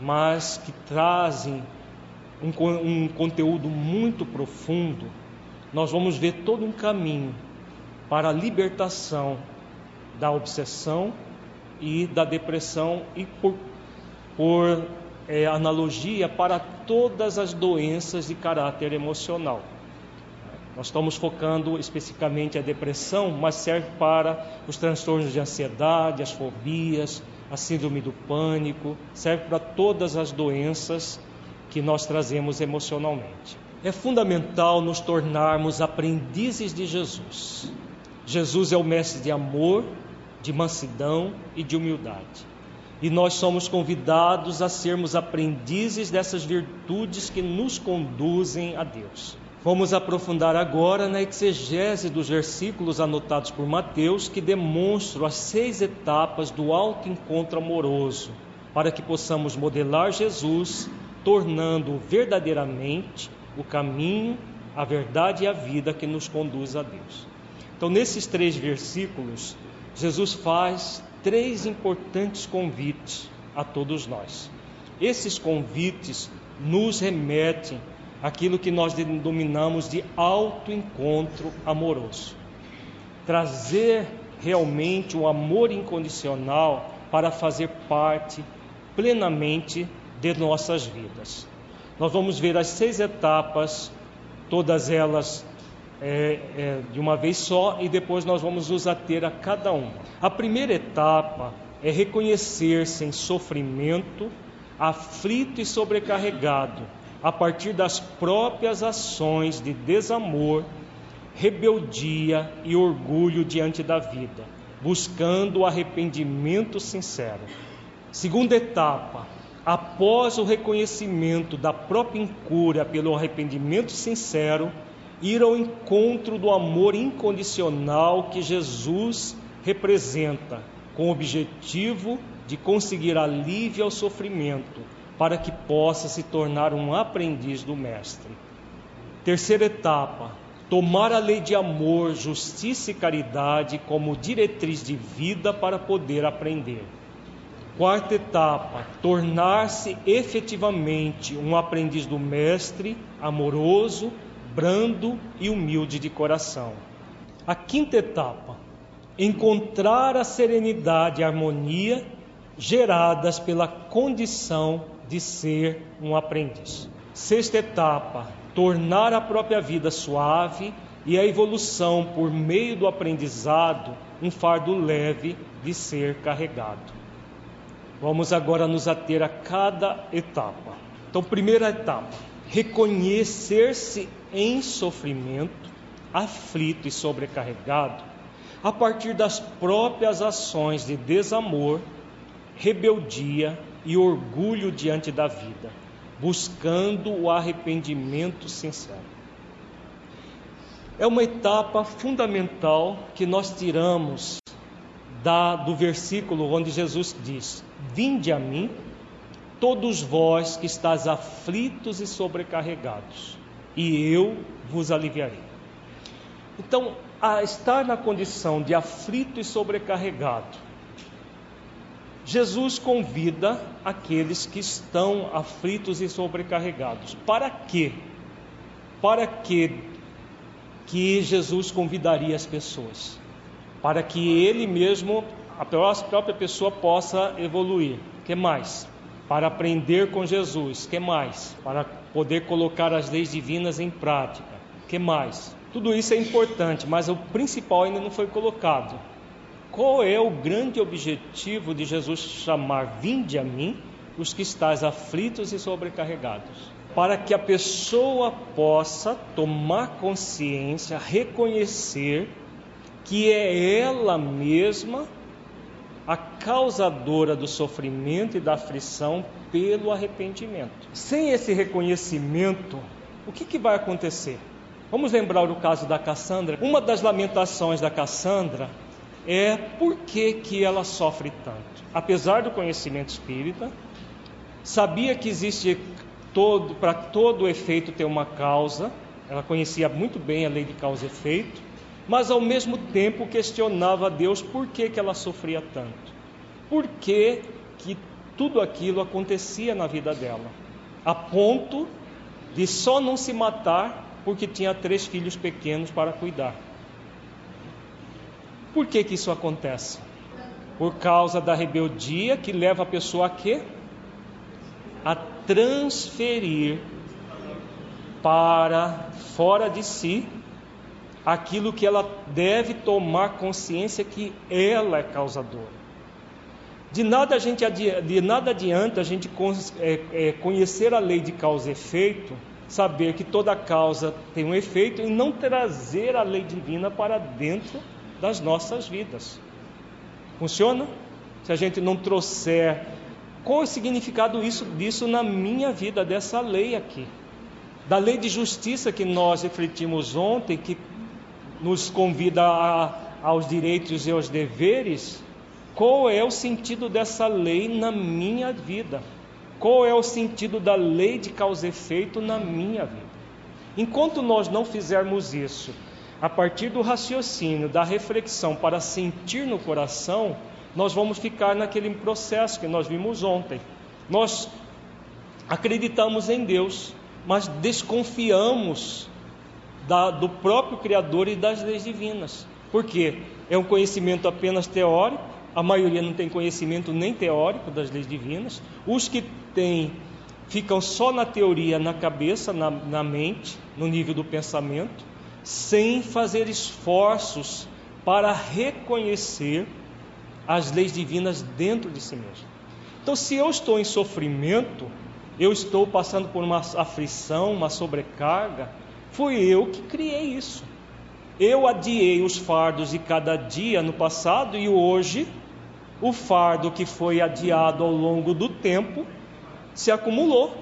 mas que trazem um, um conteúdo muito profundo, nós vamos ver todo um caminho para a libertação da obsessão e da depressão e por, por é, analogia para todas as doenças de caráter emocional. Nós estamos focando especificamente a depressão, mas serve para os transtornos de ansiedade, as fobias, a síndrome do pânico, serve para todas as doenças que nós trazemos emocionalmente. É fundamental nos tornarmos aprendizes de Jesus. Jesus é o mestre de amor, de mansidão e de humildade. E nós somos convidados a sermos aprendizes dessas virtudes que nos conduzem a Deus. Vamos aprofundar agora na exegese dos versículos anotados por Mateus que demonstram as seis etapas do alto encontro amoroso, para que possamos modelar Jesus, tornando verdadeiramente o caminho, a verdade e a vida que nos conduz a Deus. Então, nesses três versículos, Jesus faz três importantes convites a todos nós. Esses convites nos remetem aquilo que nós denominamos de autoencontro amoroso. Trazer realmente o amor incondicional para fazer parte plenamente de nossas vidas. Nós vamos ver as seis etapas, todas elas é, é, de uma vez só, e depois nós vamos nos ater a cada uma. A primeira etapa é reconhecer-se em sofrimento, aflito e sobrecarregado a partir das próprias ações de desamor, rebeldia e orgulho diante da vida, buscando o arrependimento sincero. Segunda etapa, após o reconhecimento da própria incúria pelo arrependimento sincero, ir ao encontro do amor incondicional que Jesus representa, com o objetivo de conseguir alívio ao sofrimento para que possa se tornar um aprendiz do Mestre. Terceira etapa: tomar a lei de amor, justiça e caridade como diretriz de vida para poder aprender. Quarta etapa: tornar-se efetivamente um aprendiz do Mestre, amoroso, brando e humilde de coração. A quinta etapa: encontrar a serenidade e a harmonia geradas pela condição de ser um aprendiz. Sexta etapa: tornar a própria vida suave e a evolução por meio do aprendizado um fardo leve de ser carregado. Vamos agora nos ater a cada etapa. Então, primeira etapa: reconhecer-se em sofrimento, aflito e sobrecarregado, a partir das próprias ações de desamor, rebeldia e orgulho diante da vida, buscando o arrependimento sincero. É uma etapa fundamental que nós tiramos da, do versículo onde Jesus diz: Vinde a mim, todos vós que estáis aflitos e sobrecarregados, e eu vos aliviarei. Então, a estar na condição de aflito e sobrecarregado, Jesus convida aqueles que estão aflitos e sobrecarregados. Para quê? Para que que Jesus convidaria as pessoas? Para que ele mesmo, a própria pessoa possa evoluir. Que mais? Para aprender com Jesus. Que mais? Para poder colocar as leis divinas em prática. Que mais? Tudo isso é importante, mas o principal ainda não foi colocado. Qual é o grande objetivo de Jesus chamar: Vinde a mim, os que estáis aflitos e sobrecarregados? Para que a pessoa possa tomar consciência, reconhecer que é ela mesma a causadora do sofrimento e da aflição pelo arrependimento. Sem esse reconhecimento, o que, que vai acontecer? Vamos lembrar o caso da Cassandra. Uma das lamentações da Cassandra é por que, que ela sofre tanto. Apesar do conhecimento espírita, sabia que existe todo, para todo efeito ter uma causa, ela conhecia muito bem a lei de causa e efeito, mas ao mesmo tempo questionava a Deus por que, que ela sofria tanto. Por que, que tudo aquilo acontecia na vida dela, a ponto de só não se matar porque tinha três filhos pequenos para cuidar. Por que, que isso acontece? Por causa da rebeldia que leva a pessoa a quê? A transferir para fora de si aquilo que ela deve tomar consciência que ela é causadora. De nada, a gente, de nada adianta a gente é, é, conhecer a lei de causa e efeito, saber que toda causa tem um efeito e não trazer a lei divina para dentro das nossas vidas. Funciona? Se a gente não trouxer qual é o significado isso, disso na minha vida, dessa lei aqui? Da lei de justiça que nós refletimos ontem, que nos convida a, aos direitos e aos deveres, qual é o sentido dessa lei na minha vida? Qual é o sentido da lei de causa e efeito na minha vida? Enquanto nós não fizermos isso, a partir do raciocínio, da reflexão para sentir no coração, nós vamos ficar naquele processo que nós vimos ontem. Nós acreditamos em Deus, mas desconfiamos da, do próprio Criador e das leis divinas. Por quê? É um conhecimento apenas teórico, a maioria não tem conhecimento nem teórico das leis divinas. Os que têm ficam só na teoria, na cabeça, na, na mente, no nível do pensamento sem fazer esforços para reconhecer as leis divinas dentro de si mesmo. Então, se eu estou em sofrimento, eu estou passando por uma aflição, uma sobrecarga, fui eu que criei isso. Eu adiei os fardos de cada dia no passado e hoje o fardo que foi adiado ao longo do tempo se acumulou.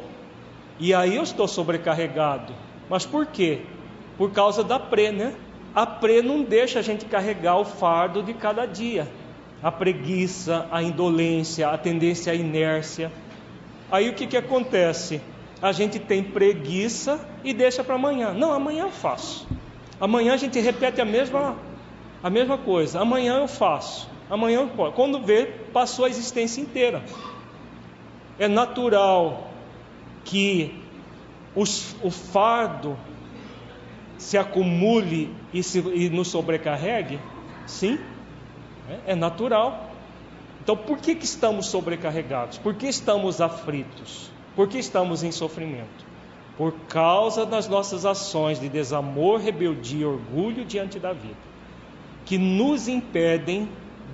E aí eu estou sobrecarregado. Mas por quê? Por causa da pré, né? A pré não deixa a gente carregar o fardo de cada dia. A preguiça, a indolência, a tendência à inércia. Aí o que, que acontece? A gente tem preguiça e deixa para amanhã. Não, amanhã eu faço. Amanhã a gente repete a mesma, a mesma coisa. Amanhã eu faço. Amanhã eu posso. Quando vê, passou a existência inteira. É natural que os, o fardo se acumule e, se, e nos sobrecarregue? Sim, é, é natural. Então, por que, que estamos sobrecarregados? Por que estamos aflitos? Por que estamos em sofrimento? Por causa das nossas ações de desamor, rebeldia e orgulho diante da vida, que nos impedem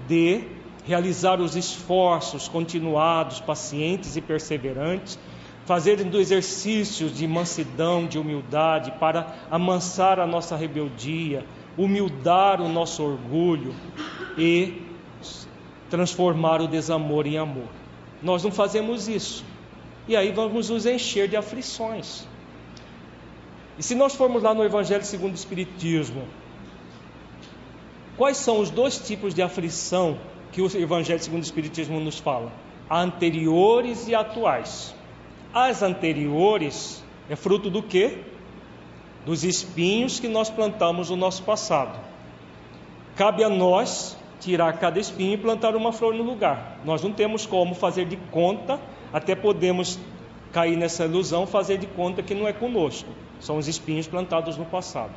de realizar os esforços continuados, pacientes e perseverantes fazerem do de mansidão, de humildade, para amansar a nossa rebeldia, humildar o nosso orgulho e transformar o desamor em amor. Nós não fazemos isso. E aí vamos nos encher de aflições. E se nós formos lá no Evangelho segundo o Espiritismo, quais são os dois tipos de aflição que o Evangelho segundo o Espiritismo nos fala? Anteriores e atuais. As anteriores é fruto do quê? Dos espinhos que nós plantamos no nosso passado. Cabe a nós tirar cada espinho e plantar uma flor no lugar. Nós não temos como fazer de conta, até podemos cair nessa ilusão, fazer de conta que não é conosco. São os espinhos plantados no passado.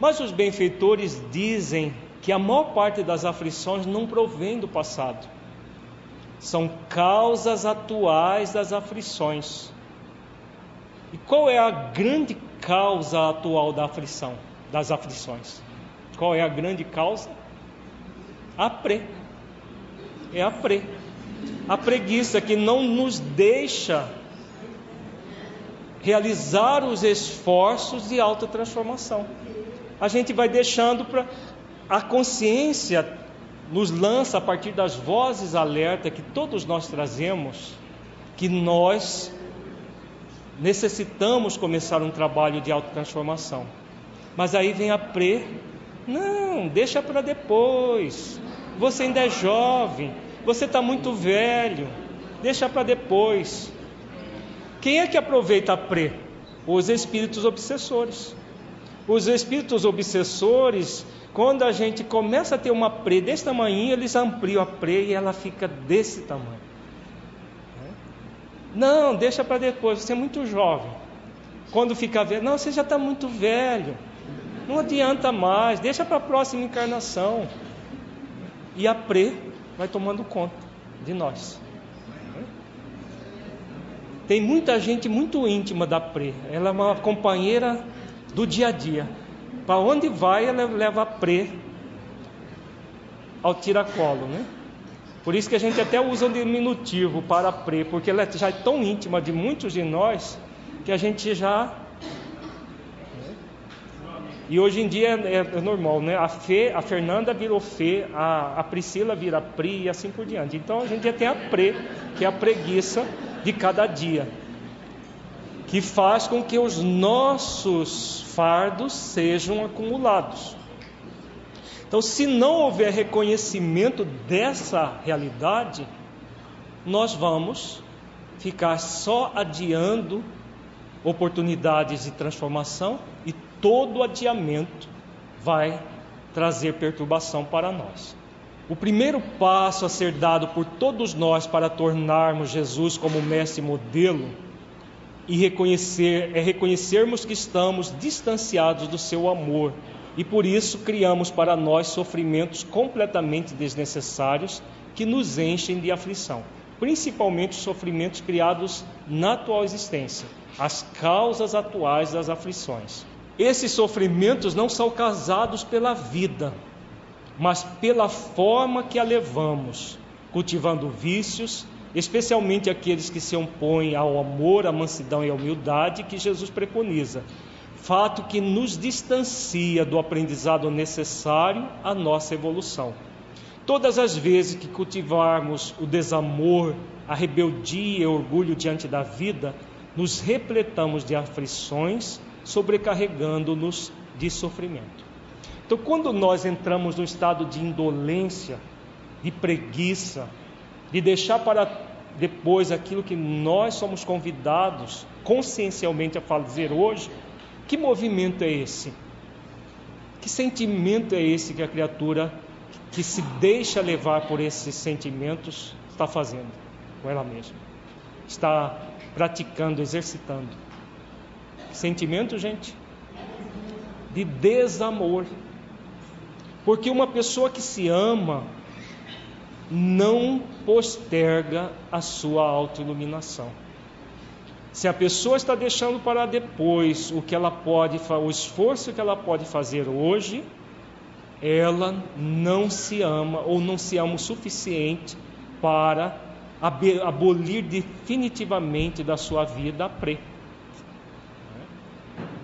Mas os benfeitores dizem que a maior parte das aflições não provém do passado. São causas atuais das aflições. E qual é a grande causa atual da aflição, das aflições? Qual é a grande causa? A pre. É a pre. A preguiça que não nos deixa realizar os esforços de autotransformação. A gente vai deixando para a consciência nos lança a partir das vozes alerta que todos nós trazemos que nós necessitamos começar um trabalho de autotransformação. Mas aí vem a pre, não, deixa para depois. Você ainda é jovem, você está muito velho, deixa para depois. Quem é que aproveita a pre? Os espíritos obsessores. Os espíritos obsessores, quando a gente começa a ter uma pre desse tamanho, eles ampliam a pre e ela fica desse tamanho. Não, deixa para depois, você é muito jovem. Quando fica velho, não, você já está muito velho. Não adianta mais, deixa para a próxima encarnação. E a pre vai tomando conta de nós. Tem muita gente muito íntima da pre. Ela é uma companheira do dia a dia. Para onde vai, ela leva a pre ao tiracolo, né? Por isso que a gente até usa o diminutivo para pre, porque ela já é tão íntima de muitos de nós que a gente já. E hoje em dia é, é normal, né? A Fê, a Fernanda virou Fê, a, a Priscila vira Pri e assim por diante. Então a gente já tem a pre, que é a preguiça de cada dia, que faz com que os nossos fardos sejam acumulados. Então, se não houver reconhecimento dessa realidade, nós vamos ficar só adiando oportunidades de transformação e todo adiamento vai trazer perturbação para nós. O primeiro passo a ser dado por todos nós para tornarmos Jesus como mestre modelo e reconhecer é reconhecermos que estamos distanciados do seu amor e por isso criamos para nós sofrimentos completamente desnecessários que nos enchem de aflição, principalmente os sofrimentos criados na atual existência, as causas atuais das aflições. Esses sofrimentos não são causados pela vida, mas pela forma que a levamos, cultivando vícios, especialmente aqueles que se opõem ao amor, à mansidão e à humildade que Jesus preconiza, fato que nos distancia do aprendizado necessário à nossa evolução. Todas as vezes que cultivarmos o desamor, a rebeldia e o orgulho diante da vida, nos repletamos de aflições, sobrecarregando-nos de sofrimento. Então, quando nós entramos no estado de indolência, de preguiça, de deixar para depois aquilo que nós somos convidados consciencialmente a fazer hoje, que movimento é esse? Que sentimento é esse que a criatura que se deixa levar por esses sentimentos está fazendo com ela mesma? Está praticando, exercitando. Sentimento, gente, de desamor. Porque uma pessoa que se ama não posterga a sua autoiluminação. Se a pessoa está deixando para depois o que ela pode, o esforço que ela pode fazer hoje, ela não se ama ou não se ama o suficiente para abolir definitivamente da sua vida a pré.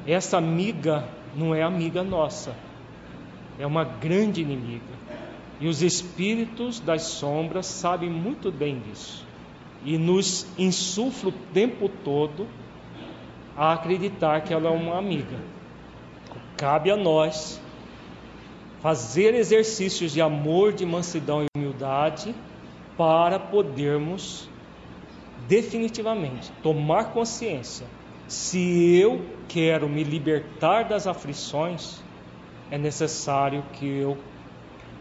Essa amiga não é amiga nossa, é uma grande inimiga. E os espíritos das sombras sabem muito bem disso. e nos insufla o tempo todo a acreditar que ela é uma amiga. Cabe a nós fazer exercícios de amor, de mansidão e humildade para podermos definitivamente tomar consciência. Se eu quero me libertar das aflições, é necessário que eu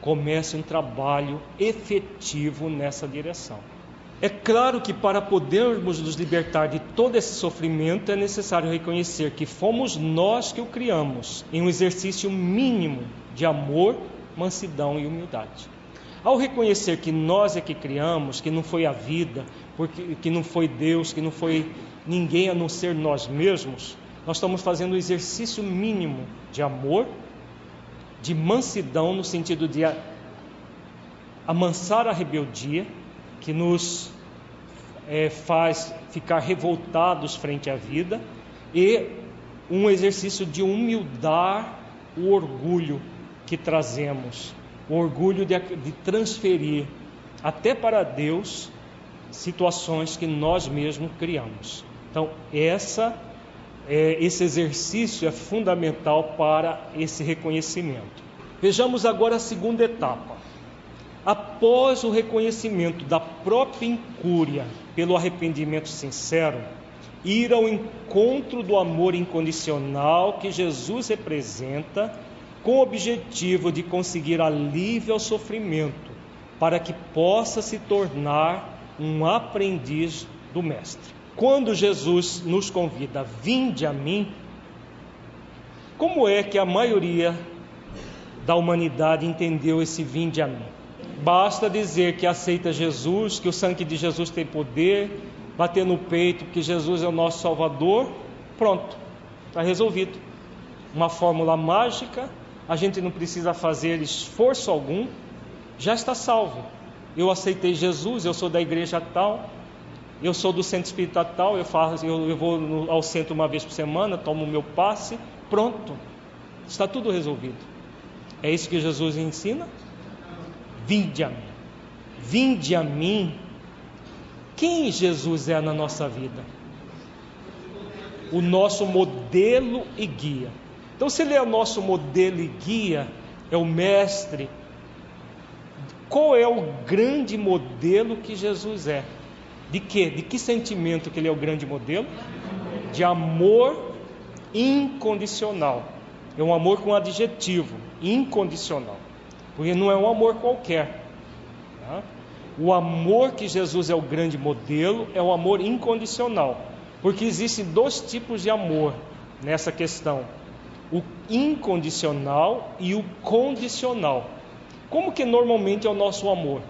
comece um trabalho efetivo nessa direção. É claro que para podermos nos libertar de todo esse sofrimento é necessário reconhecer que fomos nós que o criamos em um exercício mínimo de amor, mansidão e humildade. Ao reconhecer que nós é que criamos, que não foi a vida, porque, que não foi Deus, que não foi ninguém a não ser nós mesmos, nós estamos fazendo o um exercício mínimo de amor, de mansidão, no sentido de amansar a rebeldia, que nos é, faz ficar revoltados frente à vida, e um exercício de humildar o orgulho que trazemos o orgulho de, de transferir até para Deus situações que nós mesmos criamos. Então, essa, é, esse exercício é fundamental para esse reconhecimento. Vejamos agora a segunda etapa. Após o reconhecimento da própria incúria pelo arrependimento sincero, ir ao encontro do amor incondicional que Jesus representa com o objetivo de conseguir alívio ao sofrimento, para que possa se tornar um aprendiz do Mestre. Quando Jesus nos convida, vinde a mim, como é que a maioria da humanidade entendeu esse vinde a mim? Basta dizer que aceita Jesus, que o sangue de Jesus tem poder, bater no peito que Jesus é o nosso Salvador, pronto, está resolvido. Uma fórmula mágica a gente não precisa fazer esforço algum, já está salvo. Eu aceitei Jesus, eu sou da igreja tal, eu sou do centro espírita tal, eu, faço, eu, eu vou no, ao centro uma vez por semana, tomo o meu passe, pronto, está tudo resolvido. É isso que Jesus ensina? Vinde a mim, vinde a mim. Quem Jesus é na nossa vida? O nosso modelo e guia. Então, se ele é o nosso modelo e guia, é o mestre, qual é o grande modelo que Jesus é? De que? De que sentimento que ele é o grande modelo? De amor incondicional. É um amor com adjetivo, incondicional. Porque não é um amor qualquer. Tá? O amor que Jesus é o grande modelo é o amor incondicional. Porque existem dois tipos de amor nessa questão o incondicional e o condicional. Como que normalmente é o nosso amor?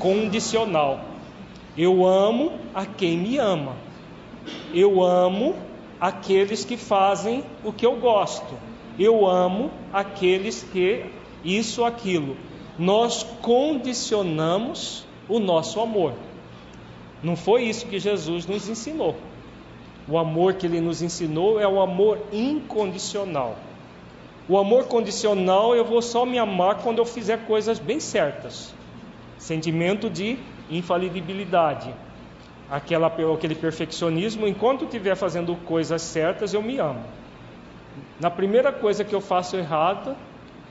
Condicional. Eu amo a quem me ama. Eu amo aqueles que fazem o que eu gosto. Eu amo aqueles que isso aquilo. Nós condicionamos o nosso amor. Não foi isso que Jesus nos ensinou. O amor que ele nos ensinou é o amor incondicional. O amor condicional eu vou só me amar quando eu fizer coisas bem certas. Sentimento de infalibilidade. Aquela, aquele perfeccionismo, enquanto estiver fazendo coisas certas, eu me amo. Na primeira coisa que eu faço errada,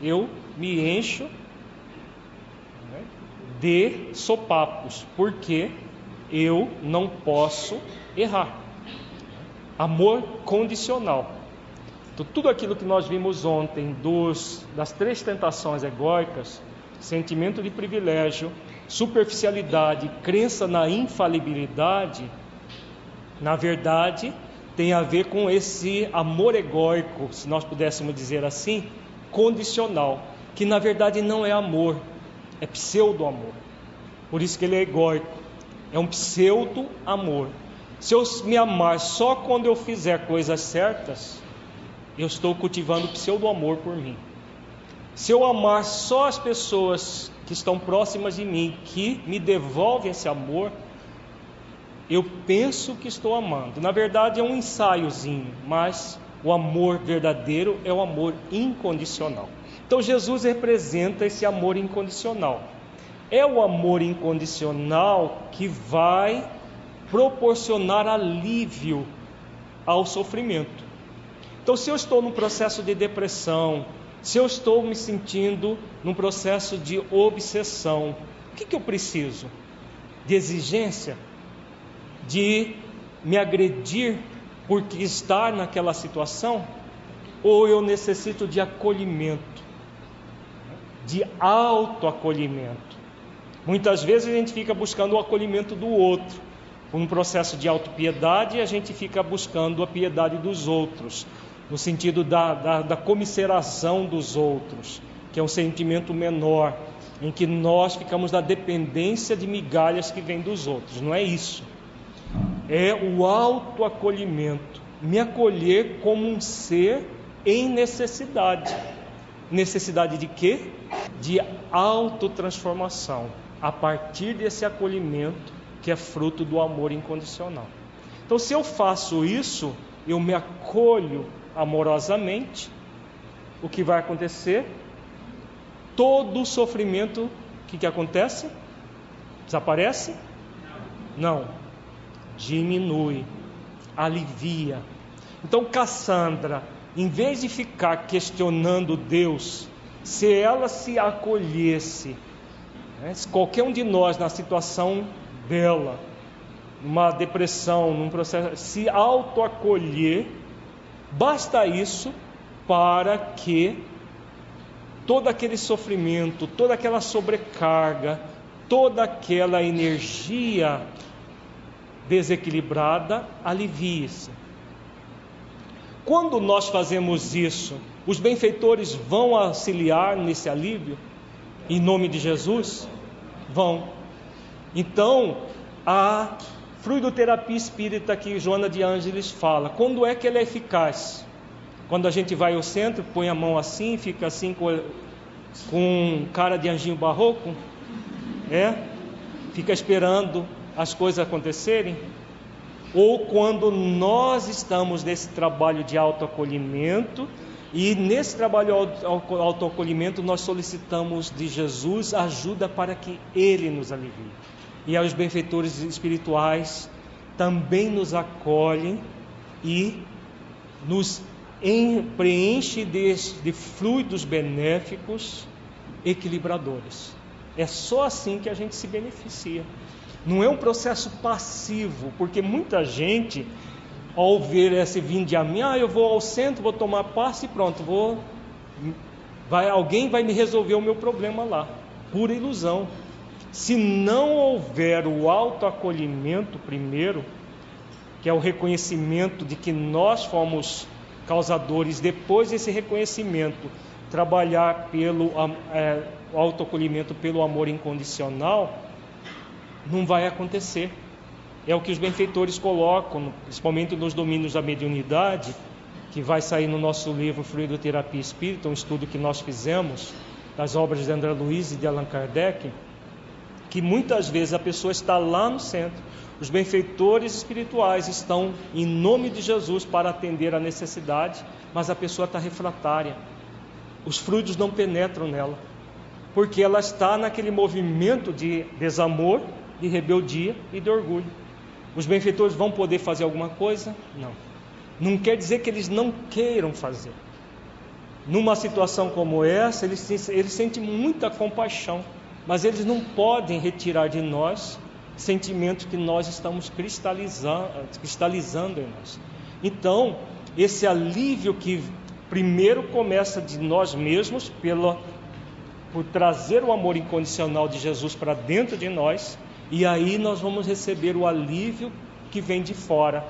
eu me encho né, de sopapos, porque eu não posso errar amor condicional. Então, tudo aquilo que nós vimos ontem dos, das três tentações egóicas, sentimento de privilégio, superficialidade, crença na infalibilidade, na verdade, tem a ver com esse amor egóico, se nós pudéssemos dizer assim, condicional, que na verdade não é amor, é pseudo-amor. Por isso que ele é egóico, é um pseudo-amor. Se eu me amar só quando eu fizer coisas certas, eu estou cultivando pseudo-amor por mim. Se eu amar só as pessoas que estão próximas de mim, que me devolvem esse amor, eu penso que estou amando. Na verdade, é um ensaiozinho, mas o amor verdadeiro é o amor incondicional. Então, Jesus representa esse amor incondicional. É o amor incondicional que vai proporcionar alívio ao sofrimento. Então, se eu estou num processo de depressão, se eu estou me sentindo num processo de obsessão, o que, que eu preciso? De exigência? De me agredir por estar naquela situação? Ou eu necessito de acolhimento, de autoacolhimento? Muitas vezes a gente fica buscando o acolhimento do outro. Por um processo de autopiedade, a gente fica buscando a piedade dos outros no sentido da, da, da comisseração dos outros, que é um sentimento menor, em que nós ficamos na dependência de migalhas que vêm dos outros. Não é isso. É o autoacolhimento, me acolher como um ser em necessidade. Necessidade de quê? De autotransformação, a partir desse acolhimento que é fruto do amor incondicional. Então, se eu faço isso, eu me acolho amorosamente, o que vai acontecer? Todo o sofrimento, o que, que acontece? Desaparece? Não. Diminui, alivia. Então, Cassandra, em vez de ficar questionando Deus, se ela se acolhesse, né, se qualquer um de nós na situação dela, numa depressão, num processo, se autoacolher, Basta isso para que todo aquele sofrimento, toda aquela sobrecarga, toda aquela energia desequilibrada alivie-se. Quando nós fazemos isso, os benfeitores vão auxiliar nesse alívio? Em nome de Jesus? Vão. Então, a Fluidoterapia espírita que Joana de Ângeles fala. Quando é que ela é eficaz? Quando a gente vai ao centro, põe a mão assim, fica assim com, com cara de anjinho barroco, é? Fica esperando as coisas acontecerem? Ou quando nós estamos nesse trabalho de autoacolhimento e nesse trabalho de autoacolhimento nós solicitamos de Jesus ajuda para que Ele nos alivie e aos benfeitores espirituais também nos acolhem e nos preenche de, de fluidos benéficos equilibradores. É só assim que a gente se beneficia. Não é um processo passivo, porque muita gente, ao ver esse vinde a mim, ah, eu vou ao centro, vou tomar passe e pronto, vou. Vai, alguém vai me resolver o meu problema lá. Pura ilusão. Se não houver o autoacolhimento primeiro, que é o reconhecimento de que nós fomos causadores, depois desse reconhecimento, trabalhar pelo é, autoacolhimento pelo amor incondicional, não vai acontecer. É o que os benfeitores colocam, principalmente nos domínios da mediunidade, que vai sair no nosso livro Fluidoterapia Espírita, um estudo que nós fizemos das obras de André Luiz e de Allan Kardec que muitas vezes a pessoa está lá no centro, os benfeitores espirituais estão em nome de Jesus para atender a necessidade, mas a pessoa está refratária. Os frutos não penetram nela, porque ela está naquele movimento de desamor, de rebeldia e de orgulho. Os benfeitores vão poder fazer alguma coisa? Não. Não quer dizer que eles não queiram fazer. Numa situação como essa, eles, eles sentem muita compaixão mas eles não podem retirar de nós sentimentos que nós estamos cristalizando, cristalizando em nós. Então, esse alívio que primeiro começa de nós mesmos, pela, por trazer o amor incondicional de Jesus para dentro de nós, e aí nós vamos receber o alívio que vem de fora.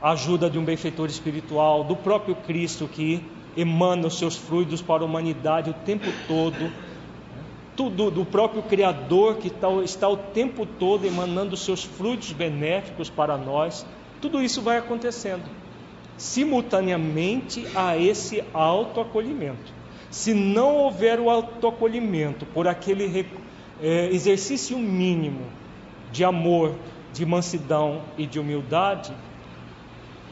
A ajuda de um benfeitor espiritual, do próprio Cristo que emana os seus frutos para a humanidade o tempo todo tudo do próprio Criador que está, está o tempo todo emanando seus frutos benéficos para nós, tudo isso vai acontecendo simultaneamente a esse autoacolhimento. Se não houver o autoacolhimento por aquele é, exercício mínimo de amor, de mansidão e de humildade,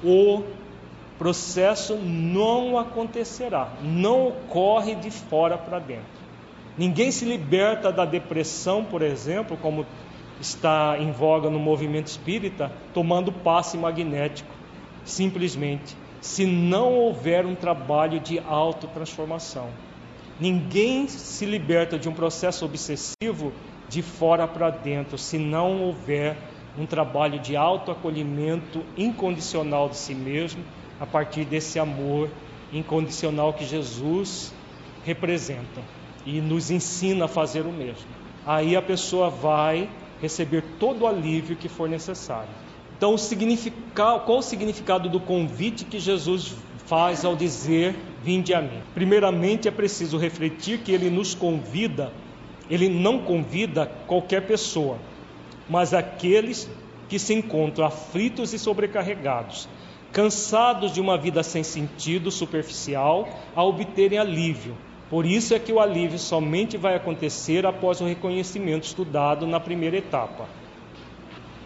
o processo não acontecerá, não ocorre de fora para dentro. Ninguém se liberta da depressão, por exemplo, como está em voga no movimento espírita, tomando passe magnético, simplesmente, se não houver um trabalho de autotransformação. Ninguém se liberta de um processo obsessivo de fora para dentro, se não houver um trabalho de autoacolhimento incondicional de si mesmo, a partir desse amor incondicional que Jesus representa e nos ensina a fazer o mesmo. Aí a pessoa vai receber todo o alívio que for necessário. Então, o significado, qual o significado do convite que Jesus faz ao dizer: Vinde a mim? Primeiramente, é preciso refletir que ele nos convida, ele não convida qualquer pessoa, mas aqueles que se encontram aflitos e sobrecarregados, cansados de uma vida sem sentido, superficial, a obterem alívio por isso é que o alívio somente vai acontecer após o reconhecimento estudado na primeira etapa.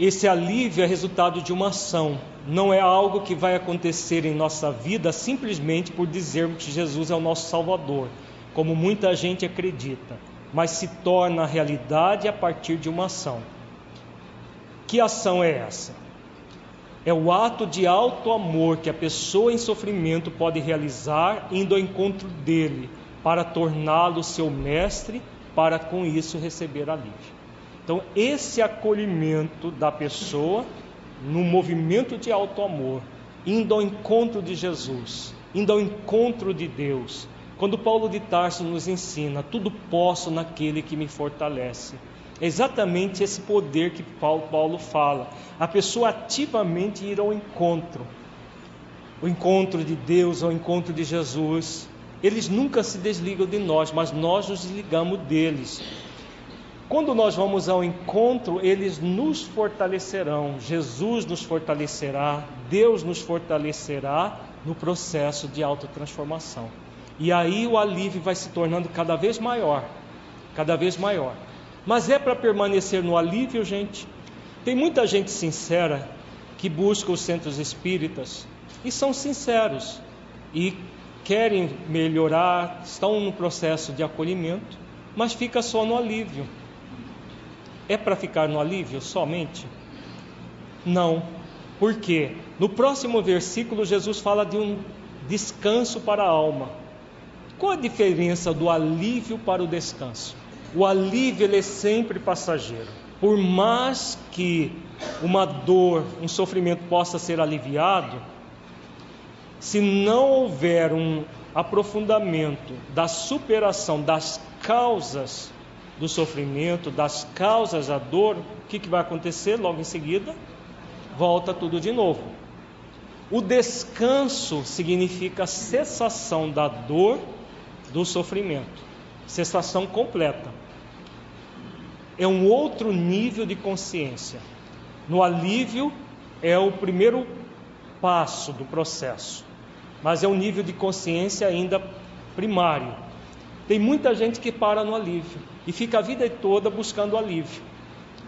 Esse alívio é resultado de uma ação, não é algo que vai acontecer em nossa vida simplesmente por dizermos que Jesus é o nosso Salvador, como muita gente acredita, mas se torna realidade a partir de uma ação. Que ação é essa? É o ato de alto amor que a pessoa em sofrimento pode realizar indo ao encontro dele, para torná-lo seu mestre, para com isso receber alívio. Então, esse acolhimento da pessoa no movimento de alto amor, indo ao encontro de Jesus, indo ao encontro de Deus. Quando Paulo de Tarso nos ensina, tudo posso naquele que me fortalece. É exatamente esse poder que Paulo, fala. A pessoa ativamente ir ao encontro. O encontro de Deus, ao encontro de Jesus, eles nunca se desligam de nós, mas nós nos desligamos deles. Quando nós vamos ao encontro, eles nos fortalecerão, Jesus nos fortalecerá, Deus nos fortalecerá no processo de autotransformação. E aí o alívio vai se tornando cada vez maior, cada vez maior. Mas é para permanecer no alívio, gente. Tem muita gente sincera que busca os centros espíritas e são sinceros e querem melhorar, estão no processo de acolhimento, mas fica só no alívio. É para ficar no alívio somente? Não. Por quê? No próximo versículo, Jesus fala de um descanso para a alma. Qual a diferença do alívio para o descanso? O alívio é sempre passageiro. Por mais que uma dor, um sofrimento possa ser aliviado, se não houver um aprofundamento da superação das causas do sofrimento, das causas da dor, o que, que vai acontecer logo em seguida? Volta tudo de novo. O descanso significa cessação da dor, do sofrimento, cessação completa. É um outro nível de consciência. No alívio, é o primeiro passo do processo mas é um nível de consciência ainda primário. Tem muita gente que para no alívio e fica a vida toda buscando alívio,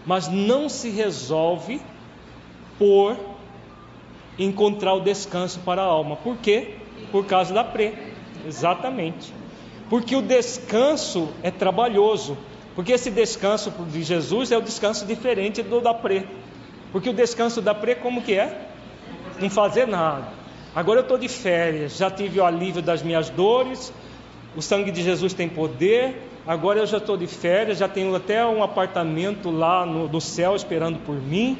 mas não se resolve por encontrar o descanso para a alma. Por quê? Por causa da pré. Exatamente. Porque o descanso é trabalhoso. Porque esse descanso de Jesus é o descanso diferente do da pré. Porque o descanso da pré como que é? Não fazer nada. Agora eu estou de férias, já tive o alívio das minhas dores, o sangue de Jesus tem poder. Agora eu já estou de férias, já tenho até um apartamento lá no, no céu esperando por mim.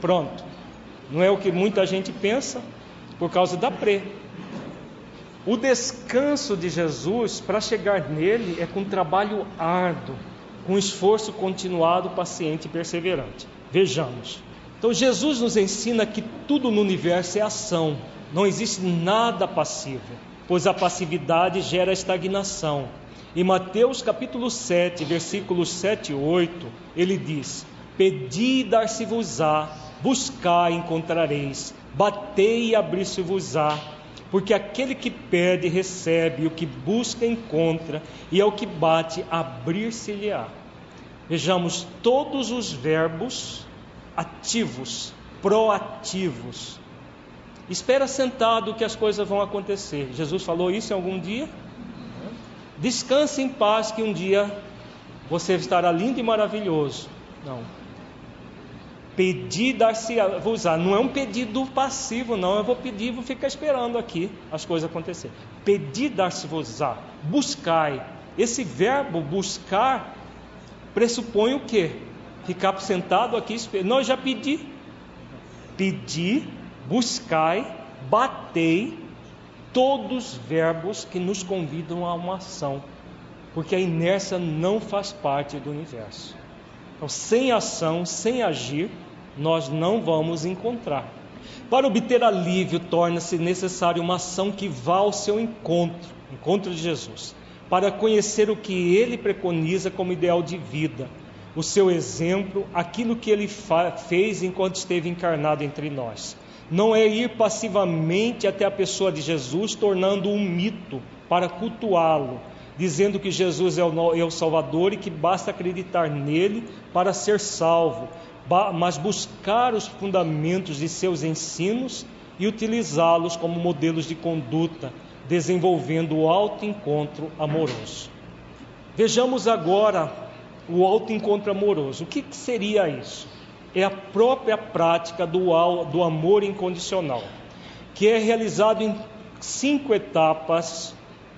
Pronto. Não é o que muita gente pensa por causa da pré. O descanso de Jesus, para chegar nele, é com trabalho árduo, com esforço continuado, paciente e perseverante. Vejamos. Então, Jesus nos ensina que tudo no universo é ação. Não existe nada passivo, pois a passividade gera estagnação. Em Mateus capítulo 7, versículos 7 e 8, ele diz: Pedi e dar-se-vos-á, buscai e encontrareis, batei e abrir-se-vos-á, porque aquele que pede recebe, o que busca encontra, e ao que bate abrir-se-lhe-á. Vejamos todos os verbos ativos, proativos, Espera sentado que as coisas vão acontecer. Jesus falou isso em algum dia? Descanse em paz que um dia você estará lindo e maravilhoso. Não. Pedir dar-se vou usar, não é um pedido passivo, não. Eu vou pedir, vou ficar esperando aqui as coisas acontecerem. Pedir dar-se vos buscai. Esse verbo buscar pressupõe o quê? Ficar sentado aqui esperando. Eu já pedi. Pedi, buscai, batei, todos verbos que nos convidam a uma ação, porque a inércia não faz parte do universo. Então, sem ação, sem agir, nós não vamos encontrar. Para obter alívio, torna-se necessário uma ação que vá ao seu encontro, encontro de Jesus, para conhecer o que ele preconiza como ideal de vida, o seu exemplo, aquilo que ele fez enquanto esteve encarnado entre nós. Não é ir passivamente até a pessoa de Jesus, tornando um mito para cultuá-lo, dizendo que Jesus é o, é Salvador e que basta acreditar nele para ser salvo, mas buscar os fundamentos de seus ensinos e utilizá-los como modelos de conduta, desenvolvendo o autoencontro amoroso. Vejamos agora o autoencontro amoroso. O que seria isso? É a própria prática do, do amor incondicional, que é realizado em cinco etapas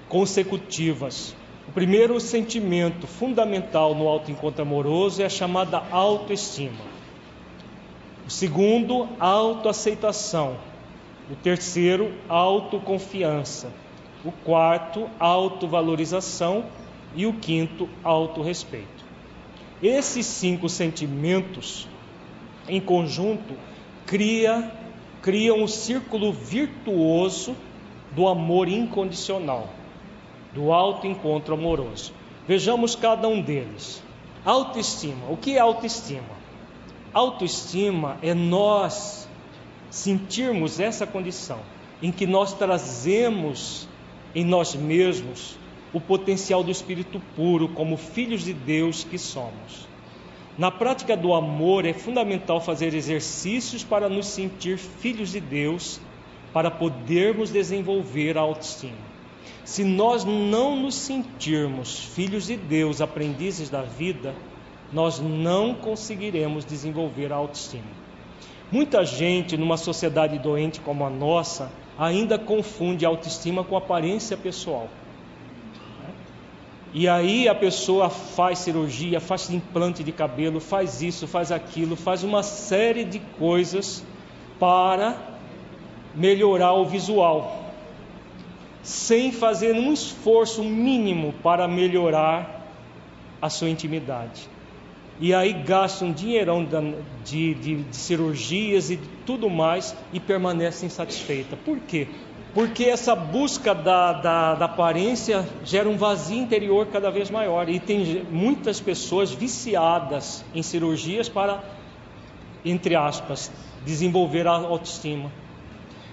consecutivas. O primeiro sentimento fundamental no autoencontro amoroso é a chamada autoestima. O segundo, autoaceitação. O terceiro, autoconfiança. O quarto, autovalorização. E o quinto, autorrespeito. Esses cinco sentimentos, em conjunto, cria, um círculo virtuoso do amor incondicional, do autoencontro amoroso. Vejamos cada um deles. Autoestima. O que é autoestima? Autoestima é nós sentirmos essa condição em que nós trazemos em nós mesmos o potencial do Espírito puro como filhos de Deus que somos. Na prática do amor é fundamental fazer exercícios para nos sentir filhos de Deus, para podermos desenvolver a autoestima. Se nós não nos sentirmos filhos de Deus, aprendizes da vida, nós não conseguiremos desenvolver a autoestima. Muita gente numa sociedade doente como a nossa ainda confunde autoestima com aparência pessoal. E aí a pessoa faz cirurgia, faz implante de cabelo, faz isso, faz aquilo, faz uma série de coisas para melhorar o visual, sem fazer um esforço mínimo para melhorar a sua intimidade e aí gastam um dinheirão de, de, de, cirurgias e tudo mais e permanecem insatisfeitas. Por quê? Porque essa busca da, da, da, aparência gera um vazio interior cada vez maior e tem muitas pessoas viciadas em cirurgias para, entre aspas, desenvolver a autoestima.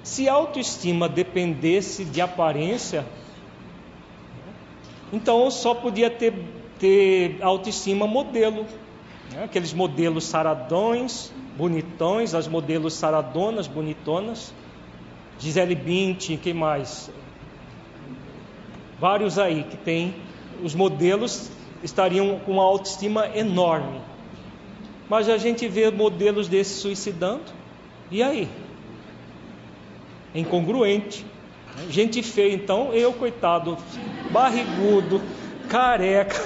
Se a autoestima dependesse de aparência, então só podia ter, ter autoestima modelo, né? Aqueles modelos saradões, bonitões, as modelos saradonas, bonitonas. Gisele Bündchen, que mais? Vários aí que tem os modelos estariam com uma autoestima enorme. Mas a gente vê modelos desses suicidando. E aí? É incongruente. Gente feia, então eu, coitado, barrigudo, careca.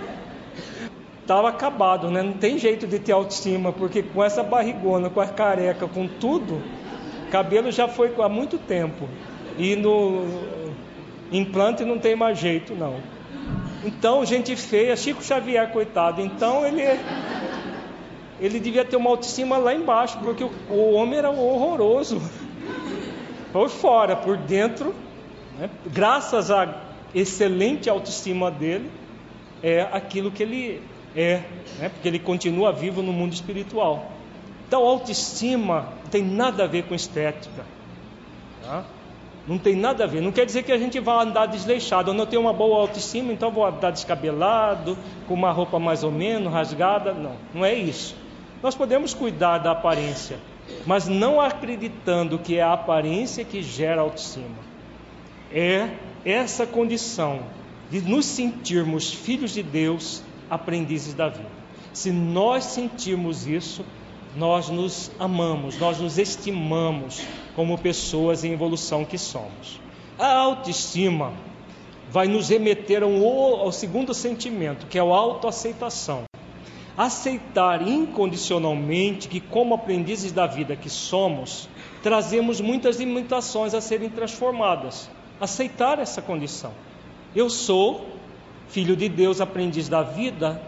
estava acabado, né? Não tem jeito de ter autoestima, porque com essa barrigona, com a careca, com tudo, cabelo já foi há muito tempo. E no implante não tem mais jeito, não. Então, gente feia, Chico Xavier, coitado, então ele ele devia ter uma autoestima lá embaixo, porque o, homem era horroroso. Por fora, por dentro, né? graças à excelente autoestima dele, é aquilo que ele é, né? porque ele continua vivo no mundo espiritual. Então, autoestima não tem nada a ver com estética. Tá? Não tem nada a ver. Não quer dizer que a gente vá andar desleixado. Eu não tenho uma boa autoestima, então vou andar descabelado, com uma roupa mais ou menos rasgada. Não, não é isso. Nós podemos cuidar da aparência, mas não acreditando que é a aparência que gera autoestima. É essa condição de nos sentirmos filhos de Deus, aprendizes da vida. Se nós sentirmos isso, nós nos amamos, nós nos estimamos como pessoas em evolução que somos. A autoestima vai nos remeter ao, segundo sentimento, que é a autoaceitação. Aceitar incondicionalmente que, como aprendizes da vida que somos, trazemos muitas limitações a serem transformadas. Aceitar essa condição. Eu sou filho de Deus, aprendiz da vida,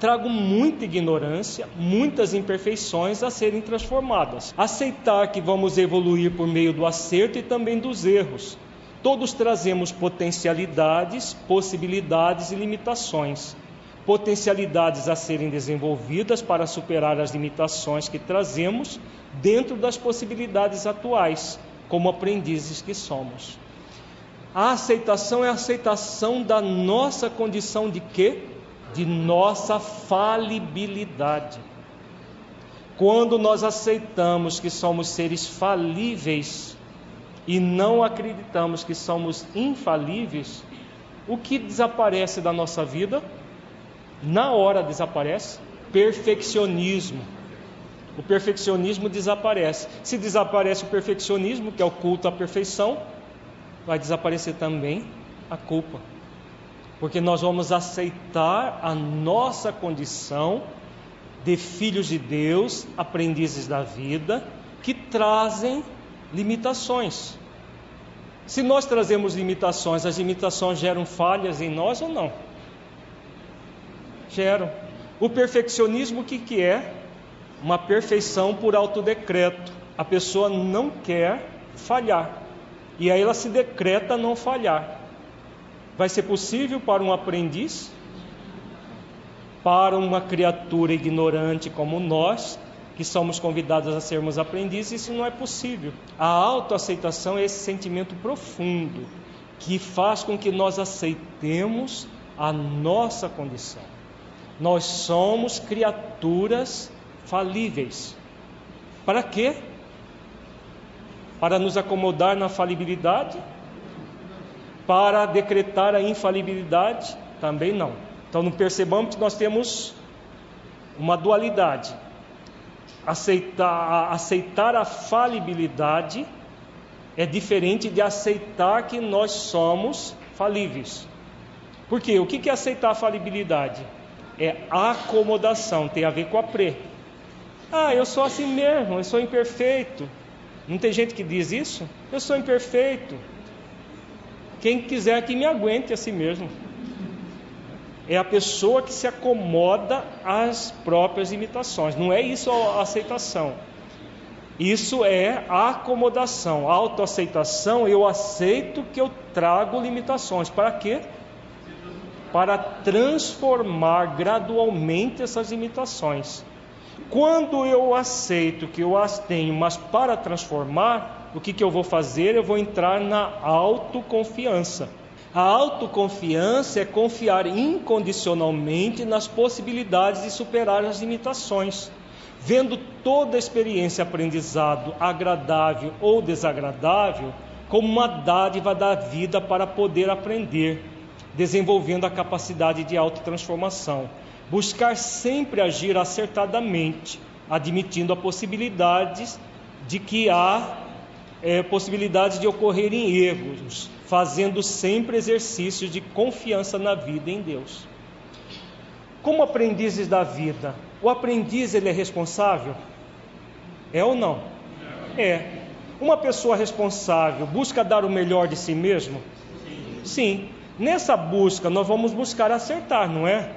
trago muita ignorância, muitas imperfeições a serem transformadas. Aceitar que vamos evoluir por meio do acerto e também dos erros. Todos trazemos potencialidades, possibilidades e limitações. Potencialidades a serem desenvolvidas para superar as limitações que trazemos dentro das possibilidades atuais, como aprendizes que somos. A aceitação é a aceitação da nossa condição de quê? De nossa falibilidade. Quando nós aceitamos que somos seres falíveis e não acreditamos que somos infalíveis, o que desaparece da nossa vida? Na hora desaparece perfeccionismo. O perfeccionismo desaparece. Se desaparece o perfeccionismo, que é o culto à perfeição, vai desaparecer também a culpa. Porque nós vamos aceitar a nossa condição de filhos de Deus, aprendizes da vida, que trazem limitações. Se nós trazemos limitações, as limitações geram falhas em nós ou não? Geram. O perfeccionismo, o que, que é? Uma perfeição por autodecreto. A pessoa não quer falhar e aí ela se decreta não falhar. Vai ser possível para um aprendiz, para uma criatura ignorante como nós, que somos convidados a sermos aprendizes, isso não é possível. A autoaceitação é esse sentimento profundo que faz com que nós aceitemos a nossa condição. Nós somos criaturas falíveis. Para quê? para nos acomodar na falibilidade, para decretar a infalibilidade, também não. Então, não percebamos que nós temos uma dualidade. Aceitar, aceitar a falibilidade é diferente de aceitar que nós somos falíveis. Por quê? O que é aceitar a falibilidade? É acomodação, tem a ver com a pre. Ah, eu sou assim mesmo, eu sou imperfeito. Não tem gente que diz isso? Eu sou imperfeito. Quem quiser que me aguente a si mesmo. É a pessoa que se acomoda às próprias imitações. Não é isso a aceitação. Isso é a acomodação, a autoaceitação. Eu aceito que eu trago limitações. Para quê? Para transformar gradualmente essas limitações. Quando eu aceito que eu as tenho, mas para transformar, o que, que eu vou fazer? Eu vou entrar na autoconfiança. A autoconfiança é confiar incondicionalmente nas possibilidades de superar as limitações, vendo toda a experiência aprendizado, agradável ou desagradável, como uma dádiva da vida para poder aprender, desenvolvendo a capacidade de autotransformação buscar sempre agir acertadamente, admitindo a possibilidade de que há é, possibilidade de ocorrerem erros, fazendo sempre exercícios de confiança na vida em Deus. Como aprendizes da vida, o aprendiz ele é responsável? É ou não? É. Uma pessoa responsável busca dar o melhor de si mesmo? Sim. Nessa busca nós vamos buscar acertar, não é?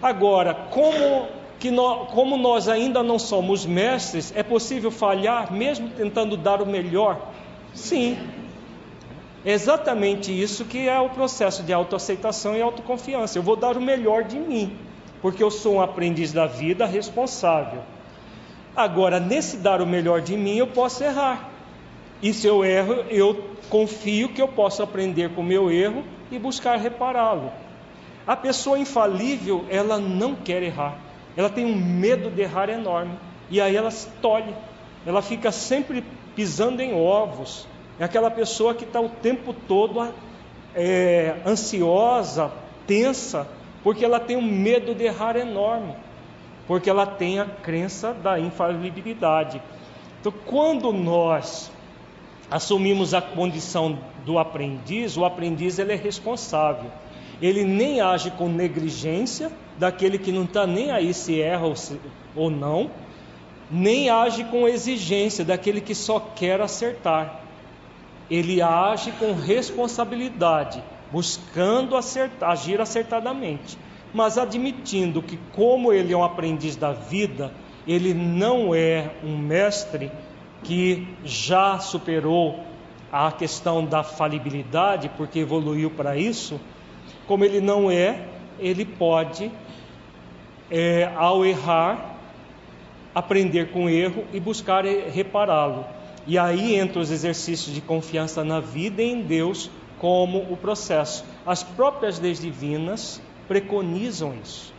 Agora, como, que nós, como nós ainda não somos mestres, é possível falhar mesmo tentando dar o melhor? Sim. É exatamente isso que é o processo de autoaceitação e autoconfiança. Eu vou dar o melhor de mim, porque eu sou um aprendiz da vida responsável. Agora, nesse dar o melhor de mim, eu posso errar. E se eu erro, eu confio que eu posso aprender com o meu erro e buscar repará-lo. A pessoa infalível, ela não quer errar. Ela tem um medo de errar enorme. E aí ela se tolhe. Ela fica sempre pisando em ovos. É aquela pessoa que está o tempo todo é, ansiosa, tensa, porque ela tem um medo de errar enorme, porque ela tem a crença da infalibilidade. Então, quando nós assumimos a condição do aprendiz, o aprendiz ele é responsável. Ele nem age com negligência daquele que não está nem aí se erra ou, se, ou não, nem age com exigência daquele que só quer acertar. Ele age com responsabilidade, buscando acertar, agir acertadamente, mas admitindo que, como ele é um aprendiz da vida, ele não é um mestre que já superou a questão da falibilidade, porque evoluiu para isso, como ele não é, ele pode, é, ao errar, aprender com o erro e buscar repará-lo. E aí entra os exercícios de confiança na vida e em Deus como o processo. As próprias leis divinas preconizam isso.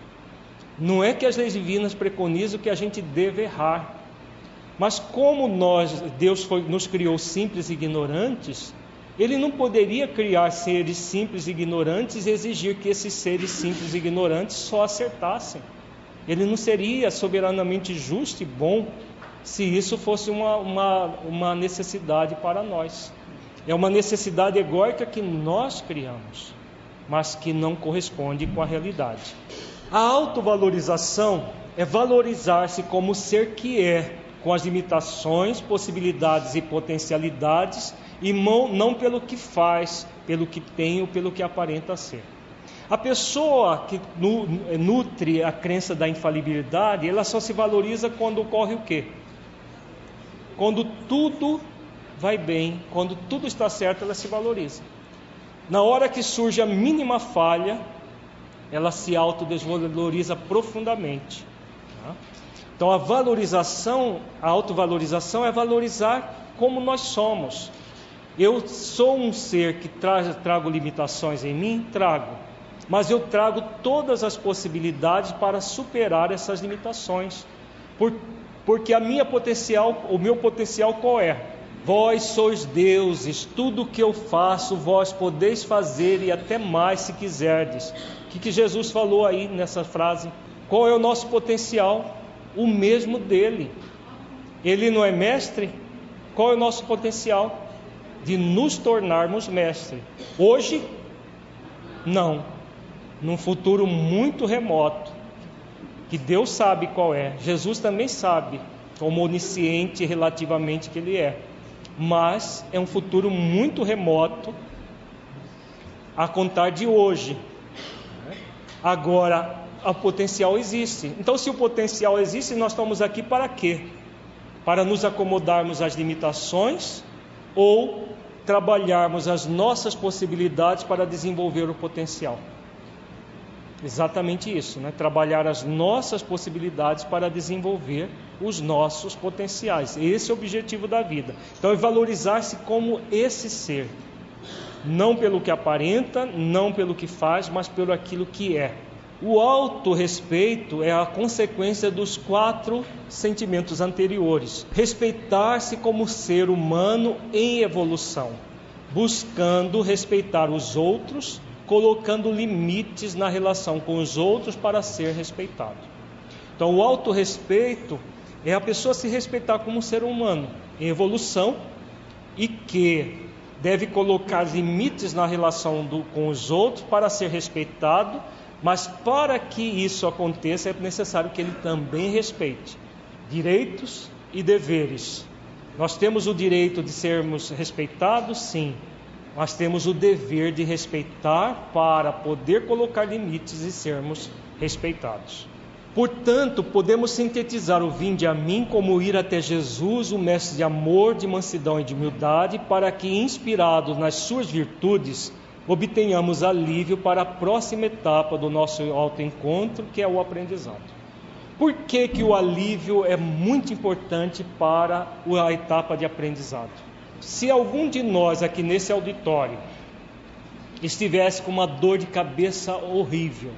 Não é que as leis divinas preconizam que a gente deve errar, mas como nós, Deus foi, nos criou simples e ignorantes, Ele não poderia criar seres simples e ignorantes e exigir que esses seres simples e ignorantes só acertassem. Ele não seria soberanamente justo e bom se isso fosse uma, uma, uma necessidade para nós. É uma necessidade egóica que nós criamos, mas que não corresponde com a realidade. A autovalorização é valorizar-se como ser que é, com as limitações, possibilidades e potencialidades, e não pelo que faz, pelo que tem ou pelo que aparenta ser. A pessoa que nutre a crença da infalibilidade, ela só se valoriza quando ocorre o quê? Quando tudo vai bem, quando tudo está certo, ela se valoriza. Na hora que surge a mínima falha, ela se autodesvaloriza profundamente. Então a valorização, a autovalorização é valorizar como nós somos. Eu sou um ser que tra trago limitações em mim, trago, mas eu trago todas as possibilidades para superar essas limitações. Por, porque a minha potencial, o meu potencial qual é? Vós sois deuses, tudo o que eu faço, vós podeis fazer e até mais se quiserdes. O que, que Jesus falou aí nessa frase? Qual é o nosso potencial? O mesmo dele. Ele não é mestre? Qual é o nosso potencial? De nos tornarmos mestre. Hoje, não. Num futuro muito remoto, que Deus sabe qual é, Jesus também sabe, como onisciente relativamente que Ele é. Mas é um futuro muito remoto a contar de hoje. Agora, o potencial existe. Então, se o potencial existe, nós estamos aqui para quê? Para nos acomodarmos às limitações ou trabalharmos as nossas possibilidades para desenvolver o potencial. Exatamente isso, né? trabalhar as nossas possibilidades para desenvolver os nossos potenciais. Esse é o objetivo da vida. Então, é valorizar-se como esse ser, não pelo que aparenta, não pelo que faz, mas pelo aquilo que é. O autorrespeito é a consequência dos quatro sentimentos anteriores. Respeitar-se como ser humano em evolução, buscando respeitar os outros colocando limites na relação com os outros para ser respeitado. Então, o autorrespeito é a pessoa se respeitar como ser humano em evolução e que deve colocar limites na relação do, com os outros para ser respeitado, mas para que isso aconteça é necessário que ele também respeite direitos e deveres. Nós temos o direito de sermos respeitados, sim, nós temos o dever de respeitar para poder colocar limites e sermos respeitados. Portanto, podemos sintetizar o vinde a mim como ir até Jesus, o mestre de amor, de mansidão e de humildade, para que, inspirados nas suas virtudes, obtenhamos alívio para a próxima etapa do nosso autoencontro, que é o aprendizado. Por que, que o alívio é muito importante para a etapa de aprendizado? Se algum de nós aqui nesse auditório estivesse com uma dor de cabeça horrível,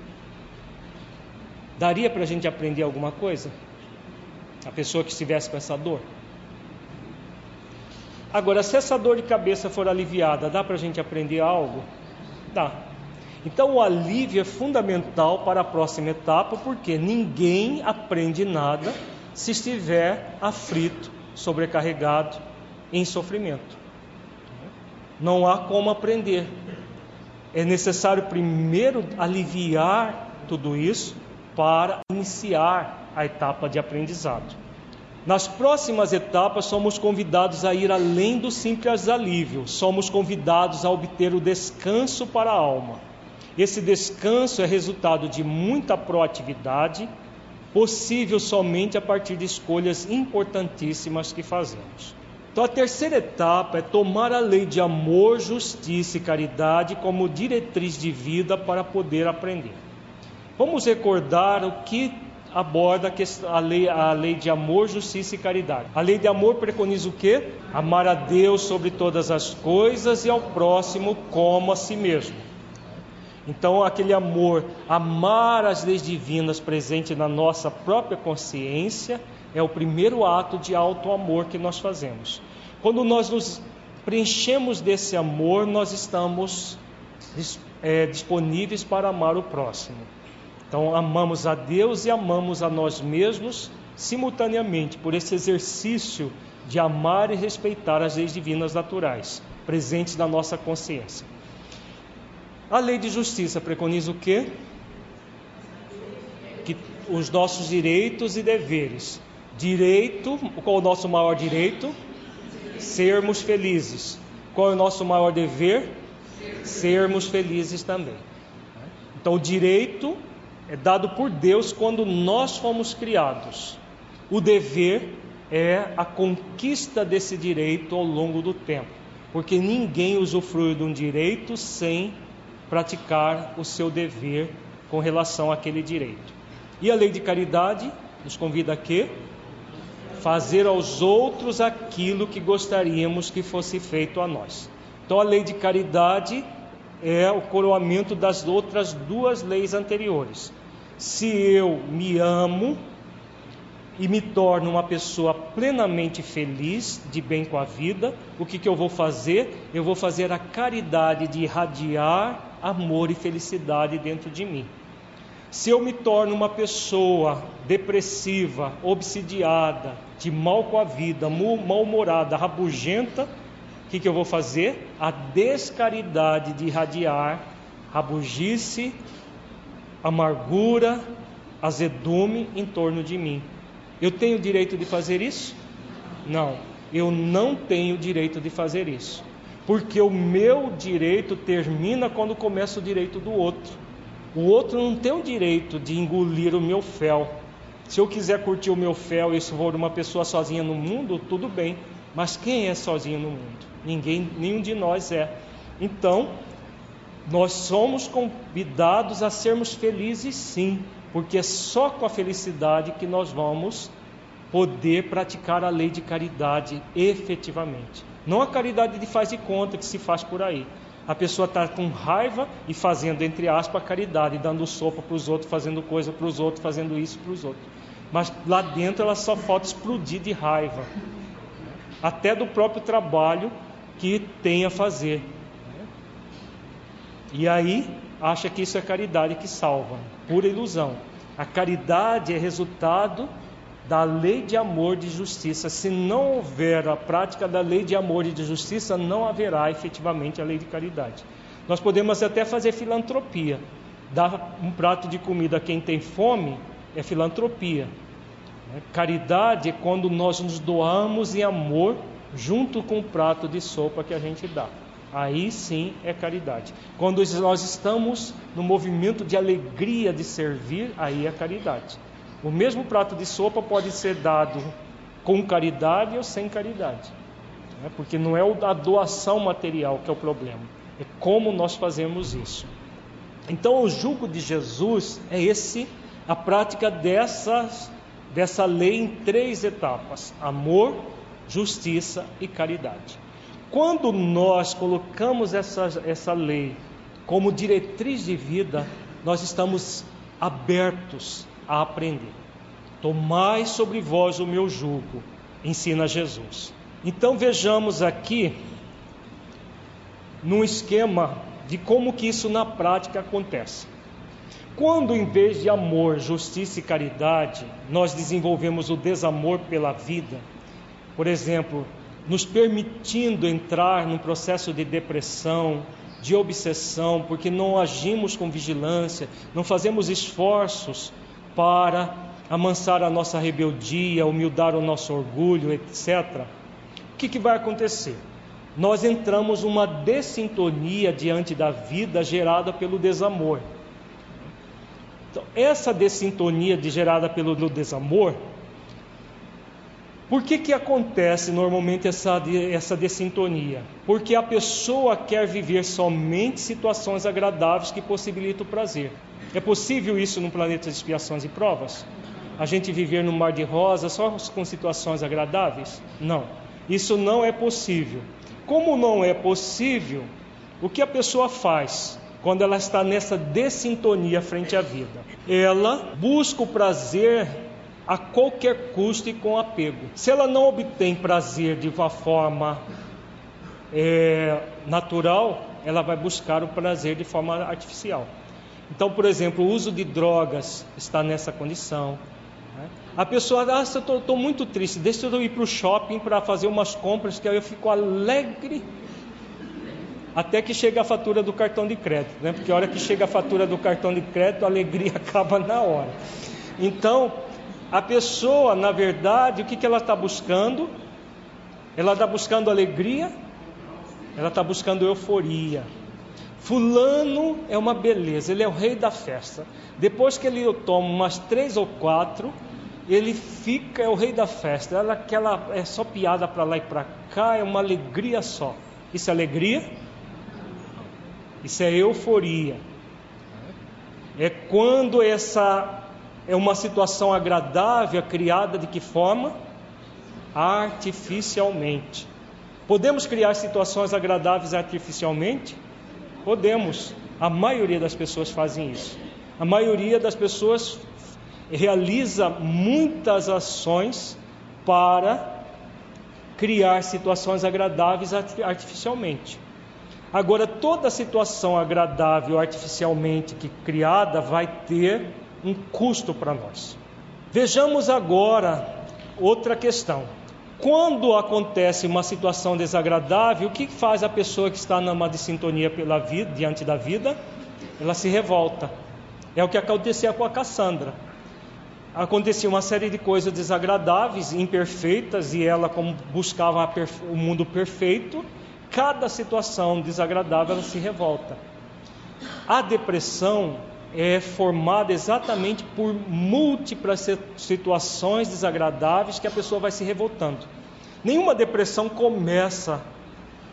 daria para a gente aprender alguma coisa? A pessoa que estivesse com essa dor? Agora, se essa dor de cabeça for aliviada, dá para a gente aprender algo? Dá. Então o alívio é fundamental para a próxima etapa, porque ninguém aprende nada se estiver aflito, sobrecarregado, em sofrimento. Não há como aprender. É necessário primeiro aliviar tudo isso para iniciar a etapa de aprendizado. Nas próximas etapas, somos convidados a ir além do simples alívio, somos convidados a obter o descanso para a alma. Esse descanso é resultado de muita proatividade, possível somente a partir de escolhas importantíssimas que fazemos. Então, a terceira etapa é tomar a lei de amor, justiça e caridade como diretriz de vida para poder aprender. Vamos recordar o que aborda a lei, a lei de amor, justiça e caridade. A lei de amor preconiza o quê? Amar a Deus sobre todas as coisas e ao próximo como a si mesmo. Então, aquele amor, amar as leis divinas presente na nossa própria consciência, é o primeiro ato de alto amor que nós fazemos. Quando nós nos preenchemos desse amor, nós estamos é, disponíveis para amar o próximo. Então, amamos a Deus e amamos a nós mesmos simultaneamente, por esse exercício de amar e respeitar as leis divinas naturais presentes na nossa consciência. A lei de justiça preconiza o quê? Que os nossos direitos e deveres Direito, qual o nosso maior direito? Sermos felizes. Qual é o nosso maior dever? Sermos felizes também. Então, o direito é dado por Deus quando nós fomos criados. O dever é a conquista desse direito ao longo do tempo, porque ninguém usufrui de um direito sem praticar o seu dever com relação àquele direito. E a lei de caridade nos convida a quê? fazer aos outros aquilo que gostaríamos que fosse feito a nós. Então, a lei de caridade é o coroamento das outras duas leis anteriores. Se eu me amo e me torno uma pessoa plenamente feliz, de bem com a vida, o que, que eu vou fazer? Eu vou fazer a caridade de irradiar amor e felicidade dentro de mim. Se eu me torno uma pessoa depressiva, obsidiada, de mal com a vida, mal-humorada, rabugenta, o que, que eu vou fazer? A descaridade de irradiar rabugice, amargura, azedume em torno de mim. Eu tenho direito de fazer isso? Não, eu não tenho direito de fazer isso. Porque o meu direito termina quando começa o direito do outro. O outro não tem o direito de engolir o meu fel. Se eu quiser curtir o meu fel e se for uma pessoa sozinha no mundo, tudo bem. Mas quem é sozinho no mundo? Ninguém, nenhum de nós é. Então, nós somos convidados a sermos felizes sim, porque é só com a felicidade que nós vamos poder praticar a lei de caridade efetivamente. Não a caridade de faz de conta que se faz por aí, a pessoa está com raiva e fazendo, entre aspas, caridade, dando sopa para os outros, fazendo coisa para os outros, fazendo isso para os outros. Mas lá dentro ela só falta explodir de raiva, até do próprio trabalho que tem a fazer. E aí acha que isso é caridade que salva, pura ilusão. A caridade é resultado da lei de amor e de justiça. Se não houver a prática da lei de amor e de justiça, não haverá efetivamente a lei de caridade. Nós podemos até fazer filantropia. Dar um prato de comida a quem tem fome é filantropia. Caridade é quando nós nos doamos em amor junto com o prato de sopa que a gente dá. Aí sim é caridade. Quando nós estamos no movimento de alegria de servir, aí é caridade. O mesmo prato de sopa pode ser dado com caridade ou sem caridade, né? porque não é a doação material que é o problema, é como nós fazemos isso. Então, o jugo de Jesus é esse, a prática dessas, dessa lei em três etapas: amor, justiça e caridade. Quando nós colocamos essa, essa lei como diretriz de vida, nós estamos abertos a aprender. Tomai sobre vós o meu jugo, ensina Jesus. Então vejamos aqui, num esquema de como que isso na prática acontece. Quando em vez de amor, justiça e caridade, nós desenvolvemos o desamor pela vida, por exemplo, nos permitindo entrar num processo de depressão, de obsessão, porque não agimos com vigilância, não fazemos esforços para amansar a nossa rebeldia, humildar o nosso orgulho, etc. O que, que vai acontecer? Nós entramos numa dessintonia diante da vida gerada pelo desamor. Então, essa dessintonia de, gerada pelo desamor por que, que acontece normalmente essa, essa dessintonia? Porque a pessoa quer viver somente situações agradáveis que possibilitam o prazer. É possível isso no planeta de expiações e provas? A gente viver no mar de rosas só com situações agradáveis? Não. Isso não é possível. Como não é possível, o que a pessoa faz? Quando ela está nessa dessintonia frente à vida, ela busca o prazer a qualquer custo e com apego. Se ela não obtém prazer de uma forma é, natural, ela vai buscar o prazer de forma artificial. Então, por exemplo, o uso de drogas está nessa condição. Né? A pessoa, ah, eu estou muito triste, deixa eu ir para o shopping para fazer umas compras que aí eu fico alegre até que chega a fatura do cartão de crédito, né? Porque a hora que chega a fatura do cartão de crédito, a alegria acaba na hora. Então, a pessoa, na verdade, o que, que ela está buscando? Ela está buscando alegria, ela está buscando euforia. Fulano é uma beleza, ele é o rei da festa. Depois que ele toma umas três ou quatro, ele fica, é o rei da festa. Ela, aquela, é só piada para lá e para cá, é uma alegria só. Isso é alegria? Isso é euforia. É quando essa é uma situação agradável criada de que forma? Artificialmente. Podemos criar situações agradáveis artificialmente? Podemos. A maioria das pessoas fazem isso. A maioria das pessoas realiza muitas ações para criar situações agradáveis artificialmente. Agora, toda situação agradável artificialmente que criada vai ter um custo para nós. Vejamos agora outra questão. Quando acontece uma situação desagradável, o que faz a pessoa que está numa dissintonia pela vida, diante da vida? Ela se revolta. É o que acontecia com a Cassandra. Acontecia uma série de coisas desagradáveis, imperfeitas, e ela, como buscava o mundo perfeito, cada situação desagradável ela se revolta. A depressão é formada exatamente por múltiplas situações desagradáveis que a pessoa vai se revoltando. Nenhuma depressão começa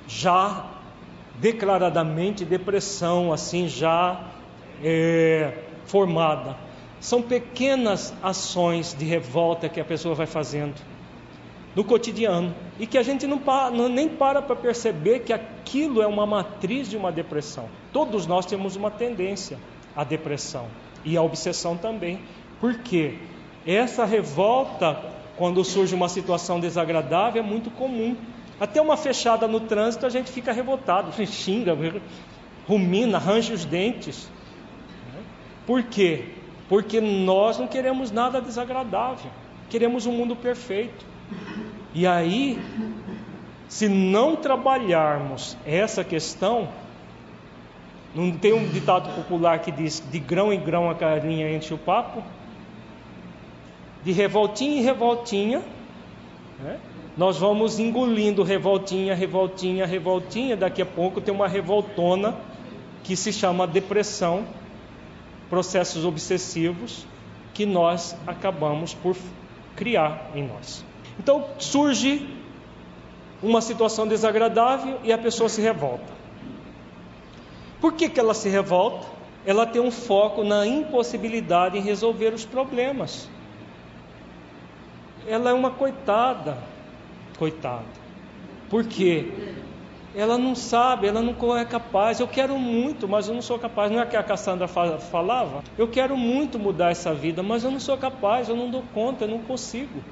já declaradamente depressão, assim já é, formada. São pequenas ações de revolta que a pessoa vai fazendo no cotidiano e que a gente não, não nem para para perceber que aquilo é uma matriz de uma depressão. Todos nós temos uma tendência a depressão e a obsessão também. Porque essa revolta, quando surge uma situação desagradável, é muito comum. Até uma fechada no trânsito a gente fica revoltado, xinga, rumina, arranja os dentes. Por quê? Porque nós não queremos nada desagradável, queremos um mundo perfeito. E aí, se não trabalharmos essa questão, não tem um ditado popular que diz: de grão em grão a carinha enche o papo? De revoltinha em revoltinha, né? nós vamos engolindo revoltinha, revoltinha, revoltinha. Daqui a pouco tem uma revoltona que se chama depressão, processos obsessivos que nós acabamos por criar em nós. Então surge uma situação desagradável e a pessoa se revolta. Por que, que ela se revolta? Ela tem um foco na impossibilidade em resolver os problemas. Ela é uma coitada, coitada. Por quê? Ela não sabe, ela não é capaz. Eu quero muito, mas eu não sou capaz. Não é que a Cassandra falava? Eu quero muito mudar essa vida, mas eu não sou capaz, eu não dou conta, eu não consigo.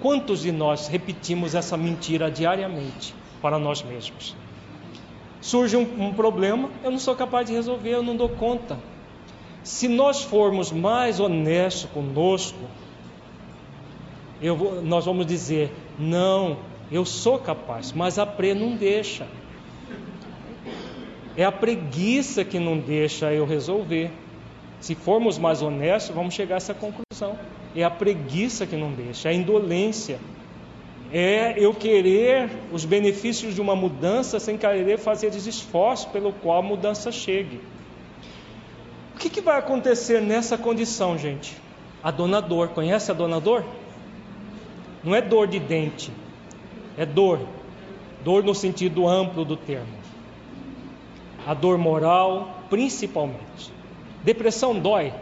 Quantos de nós repetimos essa mentira diariamente para nós mesmos? Surge um, um problema, eu não sou capaz de resolver, eu não dou conta. Se nós formos mais honestos conosco, eu, nós vamos dizer: não, eu sou capaz, mas a pre não deixa. É a preguiça que não deixa eu resolver. Se formos mais honestos, vamos chegar a essa conclusão. É a preguiça que não deixa, é a indolência. É eu querer os benefícios de uma mudança sem querer fazer esforço pelo qual a mudança chegue. O que, que vai acontecer nessa condição, gente? A dona dor, conhece a dona dor? Não é dor de dente, é dor. Dor no sentido amplo do termo. A dor moral, principalmente. Depressão dói.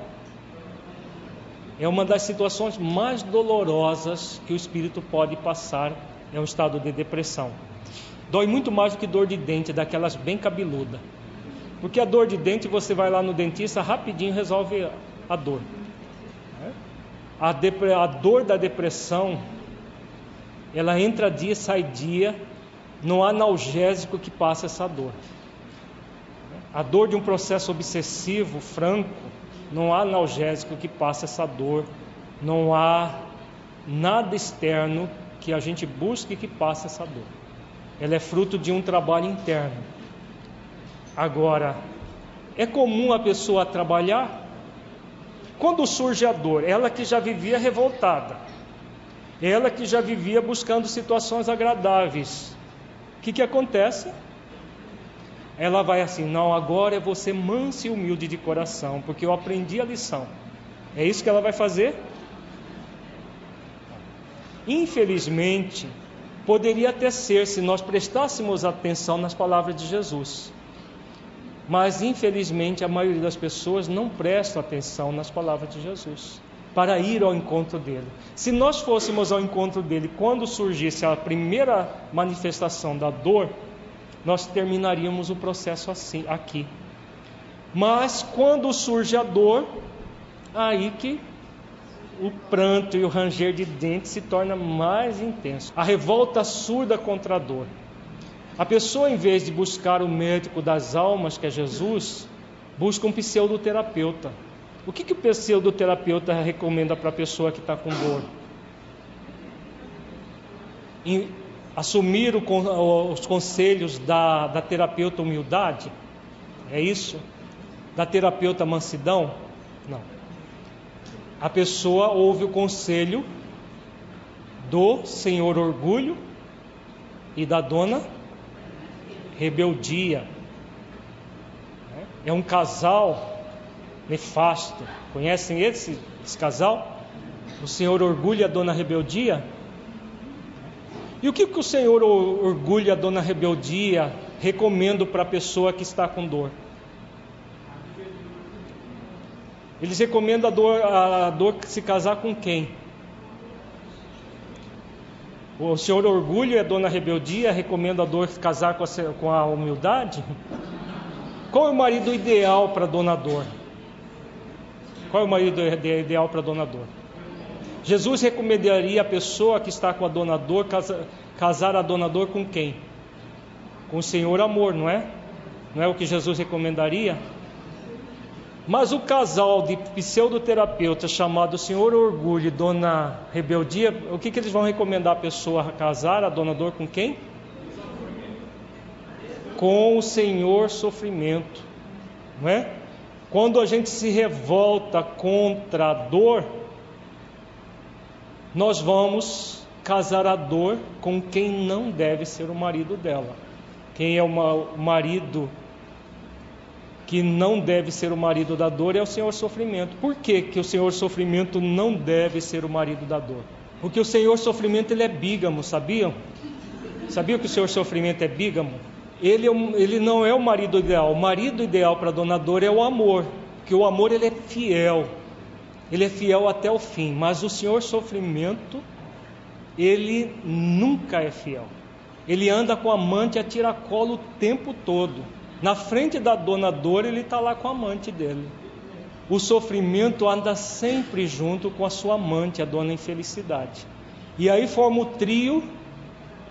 É uma das situações mais dolorosas que o espírito pode passar, é um estado de depressão. Dói muito mais do que dor de dente, daquelas bem cabeluda. Porque a dor de dente, você vai lá no dentista, rapidinho resolve a dor. A, a dor da depressão, ela entra dia, sai dia, não há analgésico que passe essa dor. A dor de um processo obsessivo, franco, não há analgésico que passe essa dor, não há nada externo que a gente busque que passe essa dor. Ela é fruto de um trabalho interno. Agora, é comum a pessoa trabalhar quando surge a dor, ela que já vivia revoltada, ela que já vivia buscando situações agradáveis, o que, que acontece? Ela vai assim: não, agora eu vou ser mansa e humilde de coração, porque eu aprendi a lição. É isso que ela vai fazer? Infelizmente, poderia até ser se nós prestássemos atenção nas palavras de Jesus. Mas infelizmente a maioria das pessoas não presta atenção nas palavras de Jesus para ir ao encontro dele. Se nós fôssemos ao encontro dele quando surgisse a primeira manifestação da dor, nós terminaríamos o processo assim aqui. Mas quando surge a dor, aí que o pranto e o ranger de dentes se torna mais intenso. A revolta surda contra a dor. A pessoa, em vez de buscar o médico das almas, que é Jesus, busca um pseudoterapeuta. O que, que o pseudoterapeuta recomenda para a pessoa que está com dor? Assumir o, os conselhos da, da terapeuta humildade? É isso? Da terapeuta mansidão? Não. A pessoa ouve o conselho do senhor orgulho e da dona rebeldia. É um casal nefasto. Conhecem esse, esse casal? O senhor orgulho e a dona rebeldia? E o que, que o Senhor orgulha a dona rebeldia recomendo para a pessoa que está com dor? Eles recomendam a dor, a dor se casar com quem? O Senhor orgulho a dona rebeldia recomenda a dor casar com a, com a humildade? Qual é o marido ideal para a dona dor? Qual é o marido ideal para a dona dor? Jesus recomendaria a pessoa que está com a dona dor casar, a dona dor com quem? Com o Senhor amor, não é? Não é o que Jesus recomendaria? Mas o casal de pseudoterapeutas chamado Senhor Orgulho e Dona Rebeldia, o que, que eles vão recomendar a pessoa a casar, a dona dor com quem? Com o Senhor Sofrimento, não é? Quando a gente se revolta contra a dor, nós vamos casar a dor com quem não deve ser o marido dela. Quem é o marido que não deve ser o marido da dor é o Senhor Sofrimento. Por que, que o Senhor Sofrimento não deve ser o marido da dor? Porque o Senhor Sofrimento ele é bígamo, sabiam? Sabiam que o Senhor Sofrimento é bígamo? Ele, é ele não é o marido ideal. O marido ideal para a dona dor é o amor, porque o amor ele é fiel ele é fiel até o fim, mas o Senhor sofrimento, ele nunca é fiel. Ele anda com a amante a tiracolo o tempo todo. Na frente da dona dor, ele está lá com a amante dele. O sofrimento anda sempre junto com a sua amante, a dona infelicidade. E aí forma o trio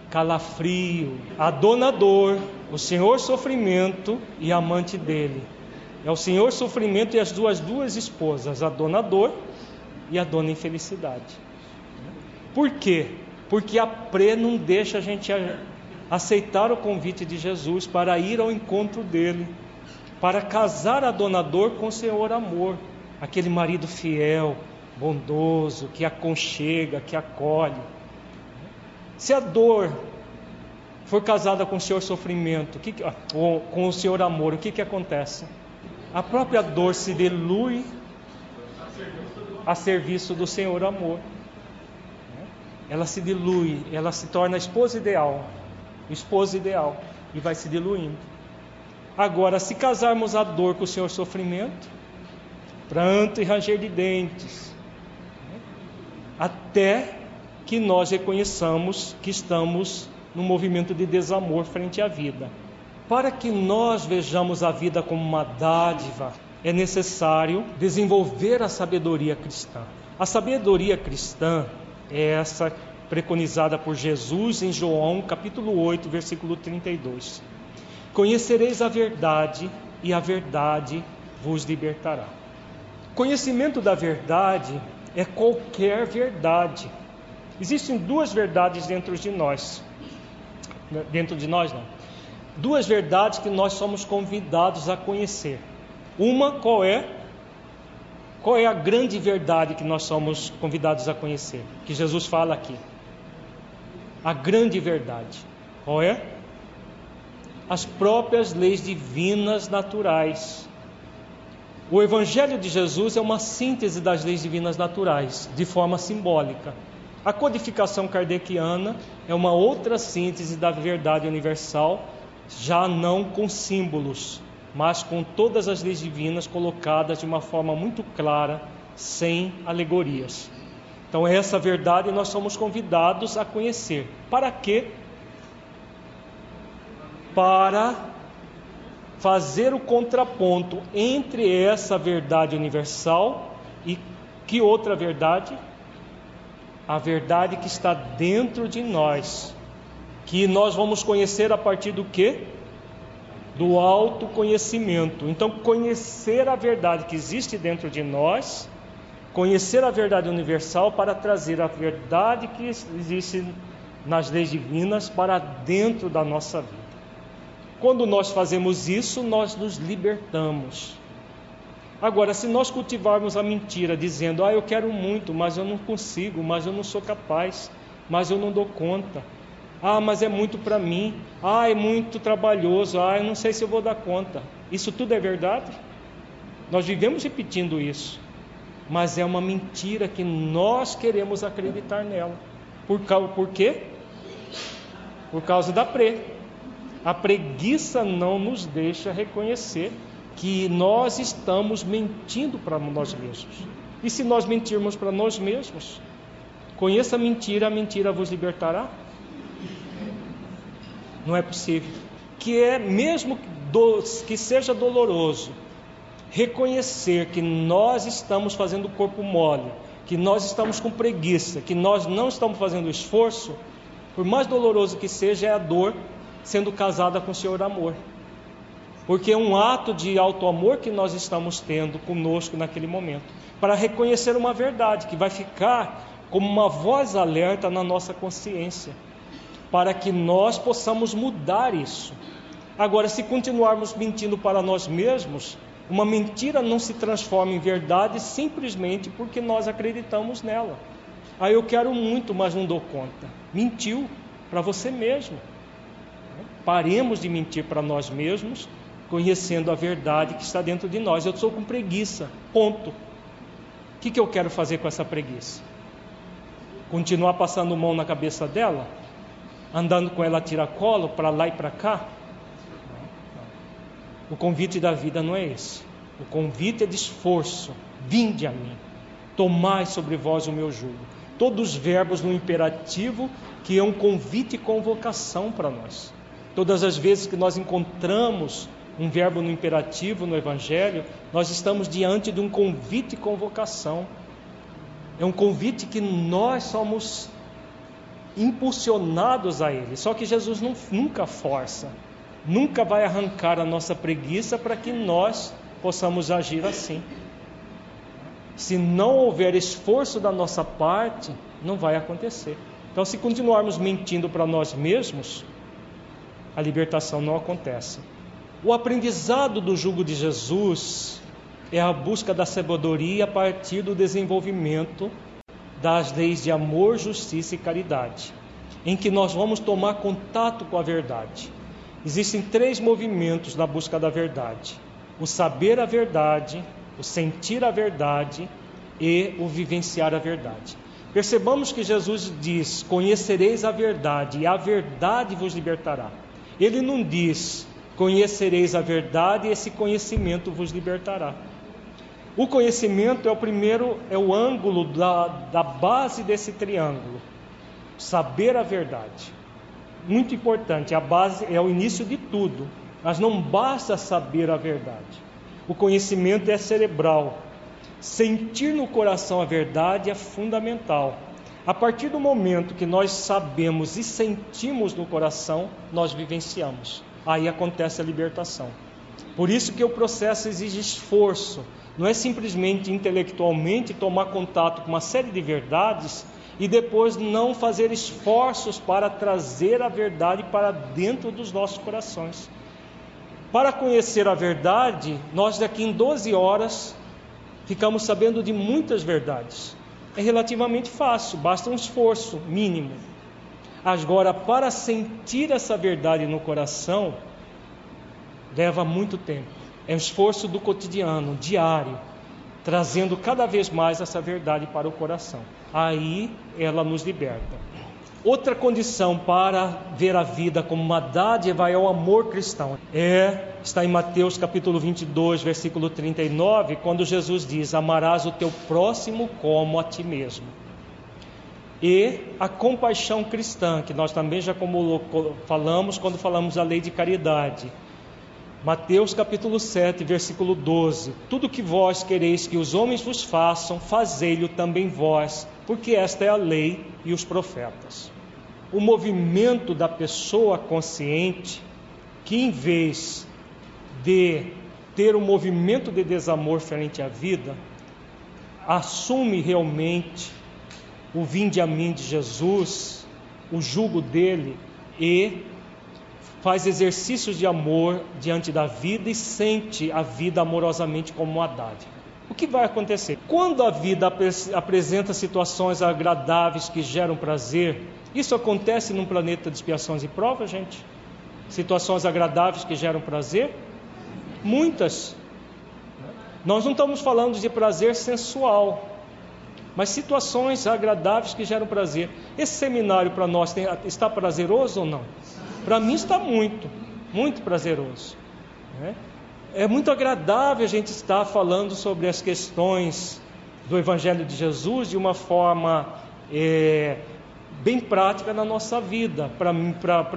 calafrio, a dona dor o Senhor sofrimento e amante dele. É o Senhor sofrimento e as duas duas esposas, a dona dor e a dona infelicidade. Por quê? Porque a pré não deixa a gente aceitar o convite de Jesus para ir ao encontro dele, para casar a dona dor com o Senhor amor, aquele marido fiel, bondoso, que aconchega, que acolhe. Se a dor for casada com o Senhor sofrimento, com, com o Senhor amor, o que, que acontece? A própria dor se dilui a serviço do Senhor amor. Ela se dilui, ela se torna a esposa ideal, o esposo ideal, e vai se diluindo. Agora, se casarmos a dor com o Senhor sofrimento, pranto e ranger de dentes, até que nós reconheçamos que estamos no movimento de desamor frente à vida. Para que nós vejamos a vida como uma dádiva, é necessário desenvolver a sabedoria cristã. A sabedoria cristã é essa preconizada por Jesus em João, capítulo 8, versículo 32. Conhecereis a verdade e a verdade vos libertará. Conhecimento da verdade é qualquer verdade. Existem duas verdades dentro de nós. Dentro de nós, não. Duas verdades que nós somos convidados a conhecer. Uma, qual é? Qual é a grande verdade que nós somos convidados a conhecer? Que Jesus fala aqui. A grande verdade. Qual é? As próprias leis divinas naturais o Evangelho de Jesus é uma síntese das leis divinas naturais, de forma simbólica. A codificação kardeciana é uma outra síntese da verdade universal, já não com símbolos, mas com todas as leis divinas colocadas de uma forma muito clara, sem alegorias. Então, essa verdade nós somos convidados a conhecer. Para quê? Para fazer o contraponto entre essa verdade universal e que outra verdade? A verdade que está dentro de nós, que nós vamos conhecer a partir do que? Do autoconhecimento. Então, conhecer a verdade que existe dentro de nós, conhecer a verdade universal para trazer a verdade que existe nas leis divinas para dentro da nossa vida. Quando nós fazemos isso, nós nos libertamos. Agora, se nós cultivarmos a mentira dizendo, ah, eu quero muito, mas eu não consigo, mas eu não sou capaz, mas eu não dou conta, ah, mas é muito para mim, ah, é muito trabalhoso, ah, eu não sei se eu vou dar conta. Isso tudo é verdade? Nós vivemos repetindo isso, mas é uma mentira que nós queremos acreditar nela. Por, por quê? Por causa da pre. A preguiça não nos deixa reconhecer que nós estamos mentindo para nós mesmos. E se nós mentirmos para nós mesmos, conheça a mentira, a mentira vos libertará? Não é possível. Que é mesmo que seja doloroso reconhecer que nós estamos fazendo o corpo mole, que nós estamos com preguiça, que nós não estamos fazendo esforço, por mais doloroso que seja, é a dor sendo casada com o Senhor amor. Porque é um ato de alto amor que nós estamos tendo conosco naquele momento, para reconhecer uma verdade que vai ficar como uma voz alerta na nossa consciência, para que nós possamos mudar isso. Agora, se continuarmos mentindo para nós mesmos, uma mentira não se transforma em verdade simplesmente porque nós acreditamos nela. Ah, eu quero muito, mas não dou conta. Mentiu para você mesmo. Paremos de mentir para nós mesmos, conhecendo a verdade que está dentro de nós. Eu estou com preguiça, ponto. O que, que eu quero fazer com essa preguiça? Continuar passando mão na cabeça dela? Andando com ela a tiracolo para lá e para cá? O convite da vida não é esse. O convite é de esforço. Vinde a mim. Tomai sobre vós o meu jugo. Todos os verbos no imperativo, que é um convite e convocação para nós. Todas as vezes que nós encontramos um verbo no imperativo no Evangelho, nós estamos diante de um convite e convocação. É um convite que nós somos impulsionados a ele. Só que Jesus não, nunca força. nunca vai arrancar a nossa preguiça para que nós possamos agir assim. Se não houver esforço da nossa parte, não vai acontecer. Então, se continuarmos mentindo para nós mesmos, a libertação não acontece. O aprendizado do jugo de Jesus é a busca da sabedoria a partir do desenvolvimento das leis de amor, justiça e caridade, em que nós vamos tomar contato com a verdade. Existem três movimentos na busca da verdade: o saber a verdade, o sentir a verdade e o vivenciar a verdade. Percebamos que Jesus diz: Conhecereis a verdade, e a verdade vos libertará. Ele não diz: Conhecereis a verdade, e esse conhecimento vos libertará. O conhecimento é o primeiro, é o ângulo da, da base desse triângulo. Saber a verdade. Muito importante, a base é o início de tudo. Mas não basta saber a verdade. O conhecimento é cerebral. Sentir no coração a verdade é fundamental. A partir do momento que nós sabemos e sentimos no coração, nós vivenciamos. Aí acontece a libertação. Por isso que o processo exige esforço, não é simplesmente intelectualmente tomar contato com uma série de verdades e depois não fazer esforços para trazer a verdade para dentro dos nossos corações. Para conhecer a verdade, nós daqui em 12 horas ficamos sabendo de muitas verdades. É relativamente fácil, basta um esforço mínimo. Agora, para sentir essa verdade no coração, leva muito tempo. É um esforço do cotidiano, diário, trazendo cada vez mais essa verdade para o coração. Aí ela nos liberta. Outra condição para ver a vida como uma dádiva é o amor cristão. É, está em Mateus capítulo 22, versículo 39, quando Jesus diz: Amarás o teu próximo como a ti mesmo. E a compaixão cristã, que nós também já como falamos quando falamos da lei de caridade Mateus capítulo 7, versículo 12: Tudo que vós quereis que os homens vos façam, fazei-lo também vós, porque esta é a lei e os profetas. O movimento da pessoa consciente, que em vez de ter um movimento de desamor frente à vida, assume realmente o vinde a mim de Jesus, o jugo dele e faz exercícios de amor diante da vida e sente a vida amorosamente como uma dádiva. O que vai acontecer? Quando a vida apresenta situações agradáveis que geram prazer, isso acontece num planeta de expiações e provas, gente? Situações agradáveis que geram prazer? Muitas. Nós não estamos falando de prazer sensual, mas situações agradáveis que geram prazer. Esse seminário para nós tem, está prazeroso ou não? Para mim está muito, muito prazeroso. Né? É muito agradável a gente estar falando sobre as questões do Evangelho de Jesus de uma forma é, bem prática na nossa vida. Para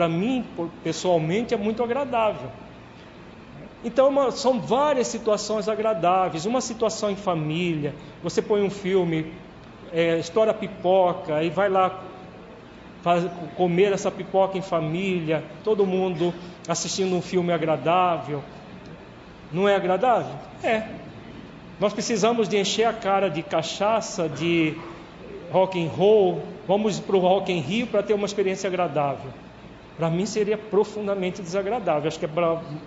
mim, pessoalmente, é muito agradável. Então, uma, são várias situações agradáveis. Uma situação em família, você põe um filme, é, estoura pipoca e vai lá comer essa pipoca em família, todo mundo assistindo um filme agradável. Não é agradável? É. Nós precisamos de encher a cara de cachaça, de rock and roll. Vamos para o Rock in Rio para ter uma experiência agradável. Para mim seria profundamente desagradável. Acho que é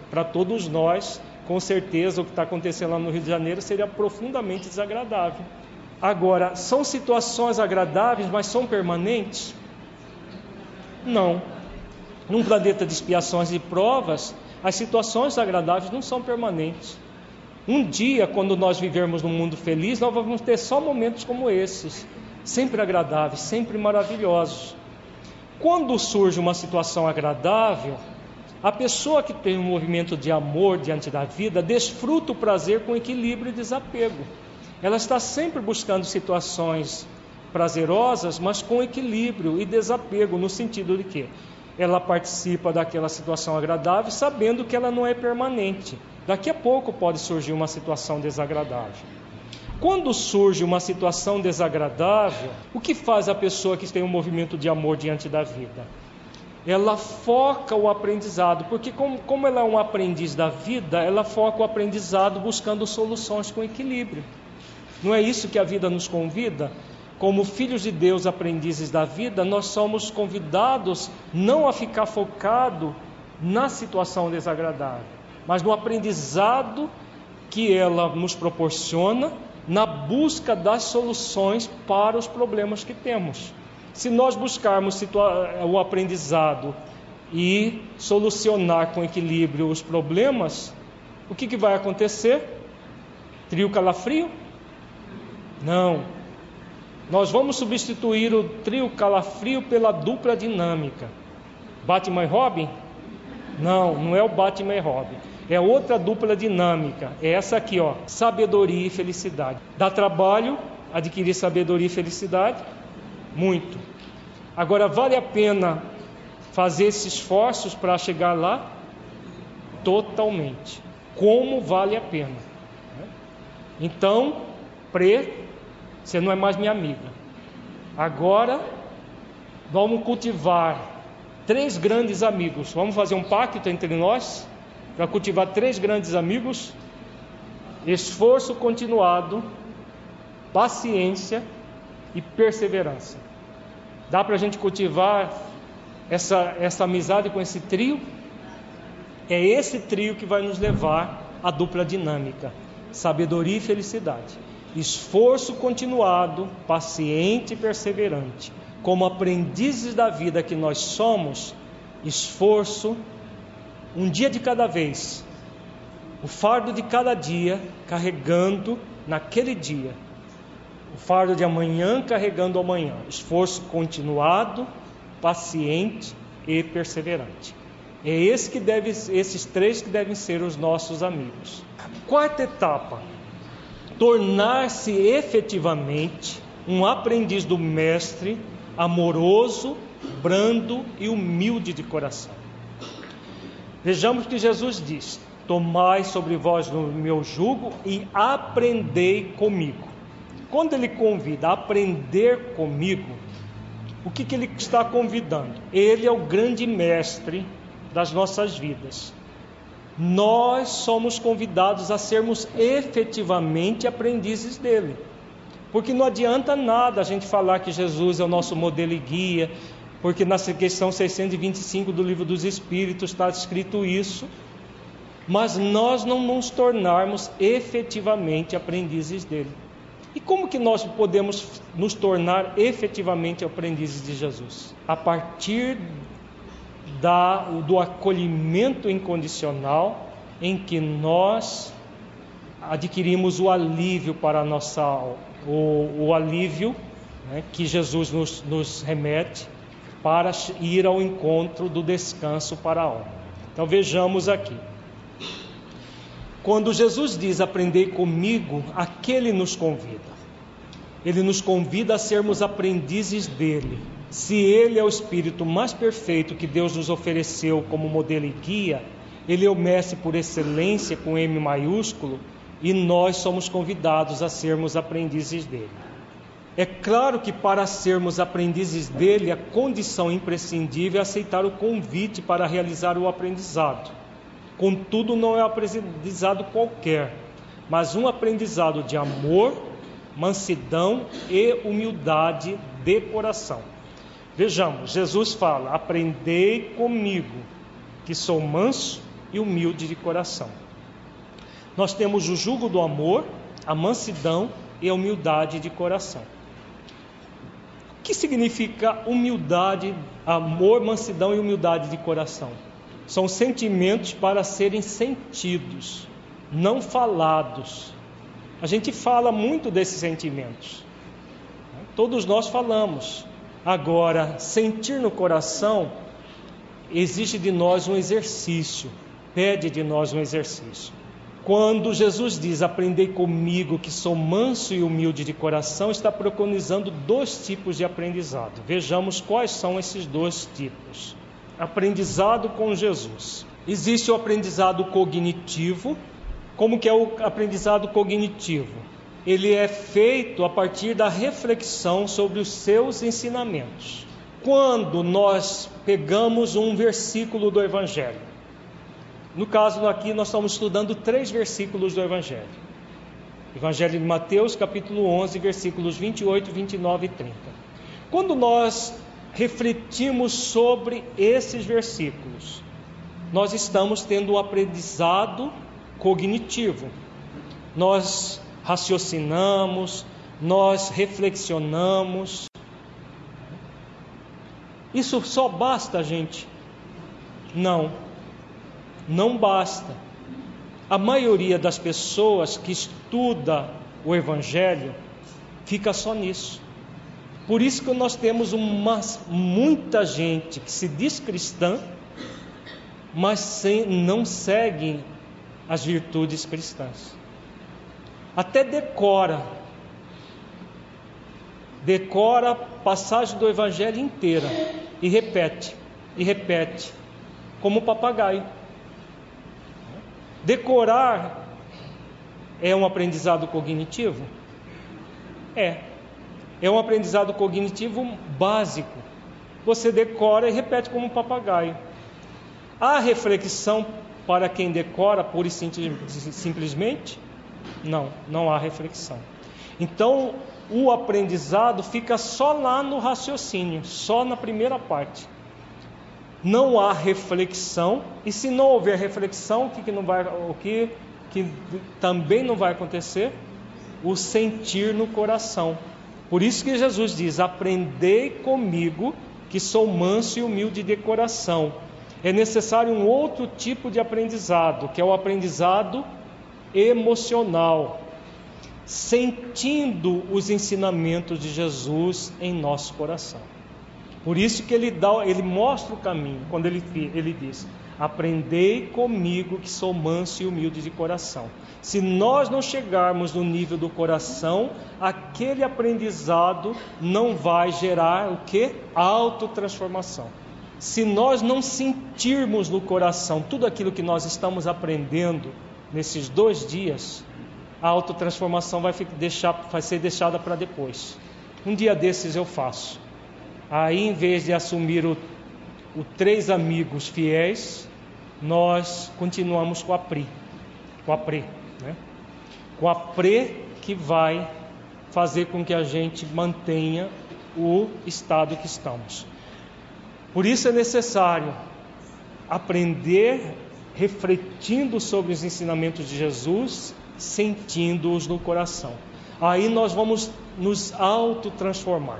para todos nós, com certeza, o que está acontecendo lá no Rio de Janeiro seria profundamente desagradável. Agora, são situações agradáveis, mas são permanentes? Não. Num planeta de expiações e provas, as situações agradáveis não são permanentes. Um dia, quando nós vivermos num mundo feliz, nós vamos ter só momentos como esses, sempre agradáveis, sempre maravilhosos. Quando surge uma situação agradável, a pessoa que tem um movimento de amor diante da vida desfruta o prazer com equilíbrio e desapego. Ela está sempre buscando situações prazerosas, mas com equilíbrio e desapego, no sentido de que ela participa daquela situação agradável sabendo que ela não é permanente. Daqui a pouco pode surgir uma situação desagradável. Quando surge uma situação desagradável, o que faz a pessoa que tem um movimento de amor diante da vida? ela foca o aprendizado, porque como, como ela é um aprendiz da vida, ela foca o aprendizado buscando soluções com equilíbrio. Não é isso que a vida nos convida? Como filhos de Deus, aprendizes da vida, nós somos convidados não a ficar focado na situação desagradável, mas no aprendizado que ela nos proporciona na busca das soluções para os problemas que temos. Se nós buscarmos o aprendizado e solucionar com equilíbrio os problemas, o que, que vai acontecer? Trio calafrio? Não. Nós vamos substituir o trio calafrio pela dupla dinâmica. Batman e Robin? Não, não é o Batman e Robin. É outra dupla dinâmica. É essa aqui, ó. Sabedoria e felicidade. Dá trabalho adquirir sabedoria e felicidade? Muito. Agora, vale a pena fazer esses esforços para chegar lá? Totalmente. Como vale a pena? Então, Pre, você não é mais minha amiga. Agora, vamos cultivar três grandes amigos. Vamos fazer um pacto entre nós para cultivar três grandes amigos: esforço continuado, paciência e perseverança. Dá para a gente cultivar essa, essa amizade com esse trio? É esse trio que vai nos levar à dupla dinâmica: sabedoria e felicidade. Esforço continuado, paciente e perseverante. Como aprendizes da vida que nós somos, esforço, um dia de cada vez, o fardo de cada dia, carregando naquele dia o fardo de amanhã carregando amanhã. Esforço continuado, paciente e perseverante. É esse que deve, esses três que devem ser os nossos amigos. Quarta etapa: tornar-se efetivamente um aprendiz do mestre, amoroso, brando e humilde de coração. Vejamos que Jesus diz: Tomai sobre vós o meu jugo e aprendei comigo. Quando ele convida a aprender comigo, o que, que ele está convidando? Ele é o grande mestre das nossas vidas. Nós somos convidados a sermos efetivamente aprendizes dele. Porque não adianta nada a gente falar que Jesus é o nosso modelo e guia, porque na questão 625 do livro dos Espíritos está escrito isso, mas nós não nos tornarmos efetivamente aprendizes dele. E como que nós podemos nos tornar efetivamente aprendizes de Jesus? A partir da, do acolhimento incondicional em que nós adquirimos o alívio para a nossa alma, o, o alívio né, que Jesus nos, nos remete para ir ao encontro do descanso para a alma. Então vejamos aqui. Quando Jesus diz: Aprendei comigo, aquele nos convida. Ele nos convida a sermos aprendizes dele. Se ele é o espírito mais perfeito que Deus nos ofereceu como modelo e guia, ele é o mestre por excelência com M maiúsculo e nós somos convidados a sermos aprendizes dele. É claro que para sermos aprendizes dele, a condição imprescindível é aceitar o convite para realizar o aprendizado. Contudo, não é um aprendizado qualquer, mas um aprendizado de amor, mansidão e humildade de coração. Vejamos, Jesus fala: Aprendei comigo, que sou manso e humilde de coração. Nós temos o jugo do amor, a mansidão e a humildade de coração. O que significa humildade, amor, mansidão e humildade de coração? São sentimentos para serem sentidos, não falados. A gente fala muito desses sentimentos. Todos nós falamos. Agora, sentir no coração exige de nós um exercício, pede de nós um exercício. Quando Jesus diz: Aprendei comigo, que sou manso e humilde de coração, está preconizando dois tipos de aprendizado. Vejamos quais são esses dois tipos aprendizado com Jesus. Existe o aprendizado cognitivo. Como que é o aprendizado cognitivo? Ele é feito a partir da reflexão sobre os seus ensinamentos. quando nós pegamos um versículo do Evangelho. No caso aqui, nós estamos estudando três versículos do Evangelho. Evangelho de Mateus, capítulo 11, versículos 28, 29 e 30. Quando nós refletimos sobre esses versículos, nós estamos tendo um aprendizado cognitivo. Nós raciocinamos, nós reflexionamos. Isso só basta, gente? Não, não basta. A maioria das pessoas que estuda o Evangelho fica só nisso. Por isso que nós temos uma, muita gente que se diz cristã, mas sem, não segue as virtudes cristãs. Até decora, decora a passagem do Evangelho inteira e repete, e repete, como papagaio. Decorar é um aprendizado cognitivo? É. É um aprendizado cognitivo básico. Você decora e repete como um papagaio. Há reflexão para quem decora pura e simplesmente? Não, não há reflexão. Então, o aprendizado fica só lá no raciocínio, só na primeira parte. Não há reflexão, e se não houver reflexão, o que, que não vai, o que, que também não vai acontecer? O sentir no coração. Por isso que Jesus diz: Aprendei comigo, que sou manso e humilde de coração. É necessário um outro tipo de aprendizado, que é o aprendizado emocional, sentindo os ensinamentos de Jesus em nosso coração. Por isso que ele dá, ele mostra o caminho quando ele, ele diz: Aprendei comigo que sou manso e humilde de coração. Se nós não chegarmos no nível do coração, aquele aprendizado não vai gerar o que? Autotransformação. Se nós não sentirmos no coração tudo aquilo que nós estamos aprendendo nesses dois dias, a autotransformação vai, deixar, vai ser deixada para depois. Um dia desses eu faço. Aí, em vez de assumir o, o três amigos fiéis, nós continuamos com a PRI, com a PRE, né? com a PRE que vai fazer com que a gente mantenha o estado que estamos. Por isso é necessário aprender refletindo sobre os ensinamentos de Jesus sentindo-os no coração. Aí nós vamos nos autotransformar.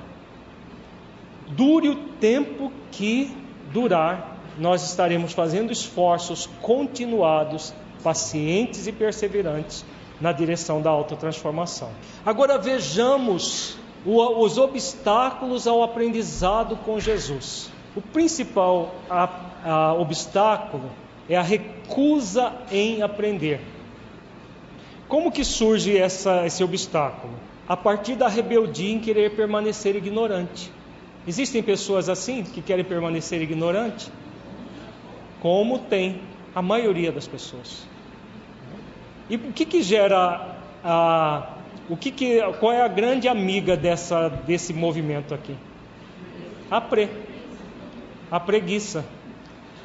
Dure o tempo que durar, nós estaremos fazendo esforços continuados, pacientes e perseverantes na direção da autotransformação. Agora vejamos os obstáculos ao aprendizado com Jesus. O principal a, a, obstáculo é a recusa em aprender. Como que surge essa, esse obstáculo? A partir da rebeldia em querer permanecer ignorante. Existem pessoas assim que querem permanecer ignorante? Como tem a maioria das pessoas. E o que, que gera a, o que, que qual é a grande amiga dessa, desse movimento aqui? A pre, a preguiça.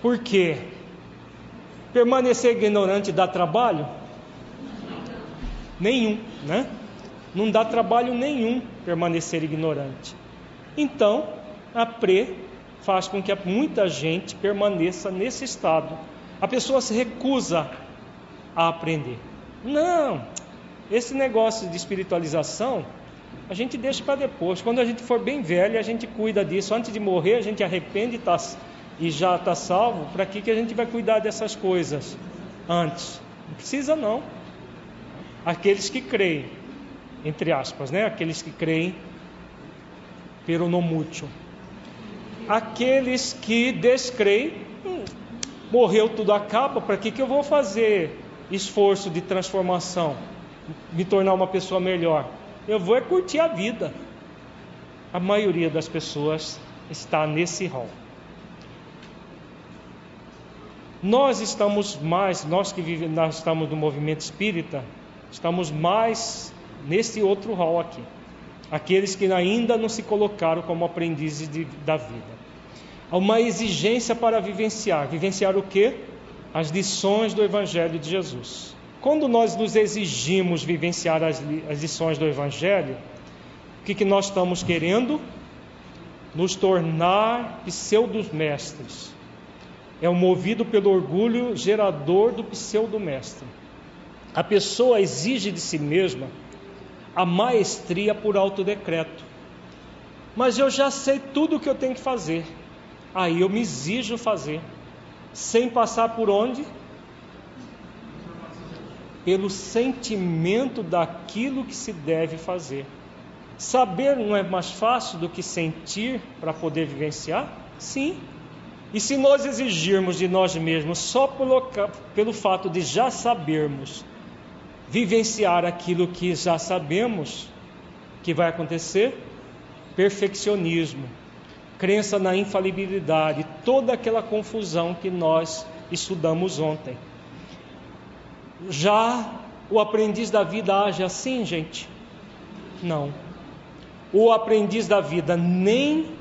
Por quê? Permanecer ignorante dá trabalho? nenhum, né? Não dá trabalho nenhum permanecer ignorante. Então, a pre faz com que muita gente permaneça nesse estado. A pessoa se recusa a aprender. Não, esse negócio de espiritualização a gente deixa para depois. Quando a gente for bem velho, a gente cuida disso. Antes de morrer, a gente arrepende e, tá, e já está salvo. Para que, que a gente vai cuidar dessas coisas antes? Não precisa não aqueles que creem, entre aspas, né? Aqueles que creem pelo nomútil. Aqueles que descreem, hum, morreu tudo acaba, para que, que eu vou fazer esforço de transformação, me tornar uma pessoa melhor? Eu vou é curtir a vida. A maioria das pessoas está nesse rol. Nós estamos mais, nós que vivemos, nós estamos no movimento espírita, Estamos mais nesse outro rol aqui. aqueles que ainda não se colocaram como aprendizes de, da vida. Há uma exigência para vivenciar. Vivenciar o quê? As lições do Evangelho de Jesus. Quando nós nos exigimos vivenciar as, as lições do Evangelho, o que, que nós estamos querendo? Nos tornar pseudos mestres. É movido pelo orgulho gerador do pseudo mestre. A pessoa exige de si mesma a maestria por autodecreto. Mas eu já sei tudo o que eu tenho que fazer. Aí eu me exijo fazer, sem passar por onde? Pelo sentimento daquilo que se deve fazer. Saber não é mais fácil do que sentir para poder vivenciar? Sim. E se nós exigirmos de nós mesmos só pelo, pelo fato de já sabermos vivenciar aquilo que já sabemos, que vai acontecer? Perfeccionismo, crença na infalibilidade, toda aquela confusão que nós estudamos ontem. Já o aprendiz da vida age assim, gente? Não. O aprendiz da vida nem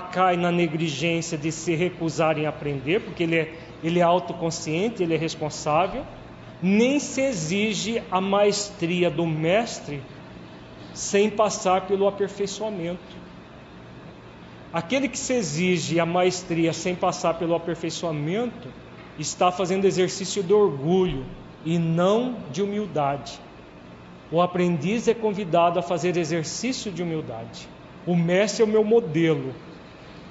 cai na negligência de se recusar em aprender, porque ele é, ele é autoconsciente, ele é responsável nem se exige a maestria do mestre sem passar pelo aperfeiçoamento. Aquele que se exige a maestria sem passar pelo aperfeiçoamento está fazendo exercício de orgulho e não de humildade. O aprendiz é convidado a fazer exercício de humildade. O mestre é o meu modelo.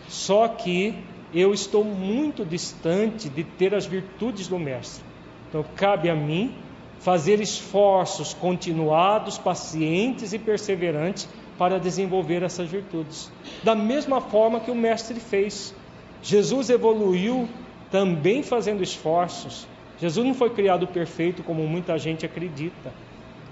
Só que eu estou muito distante de ter as virtudes do mestre. Então, cabe a mim fazer esforços continuados, pacientes e perseverantes para desenvolver essas virtudes. Da mesma forma que o Mestre fez. Jesus evoluiu também fazendo esforços. Jesus não foi criado perfeito como muita gente acredita.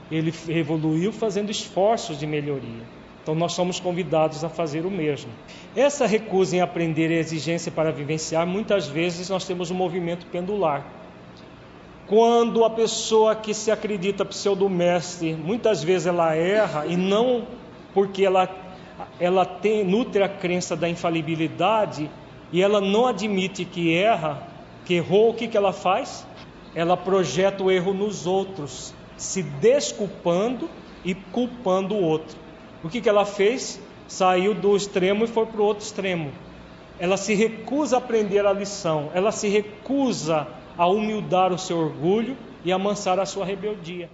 Ele evoluiu fazendo esforços de melhoria. Então nós somos convidados a fazer o mesmo. Essa recusa em aprender e exigência para vivenciar, muitas vezes nós temos um movimento pendular quando a pessoa que se acredita pseudo-mestre, muitas vezes ela erra e não porque ela, ela tem, nutre a crença da infalibilidade e ela não admite que erra, que errou, o que, que ela faz? Ela projeta o erro nos outros, se desculpando e culpando o outro. O que, que ela fez? Saiu do extremo e foi para o outro extremo. Ela se recusa a aprender a lição, ela se recusa a humildar o seu orgulho e amansar a sua rebeldia.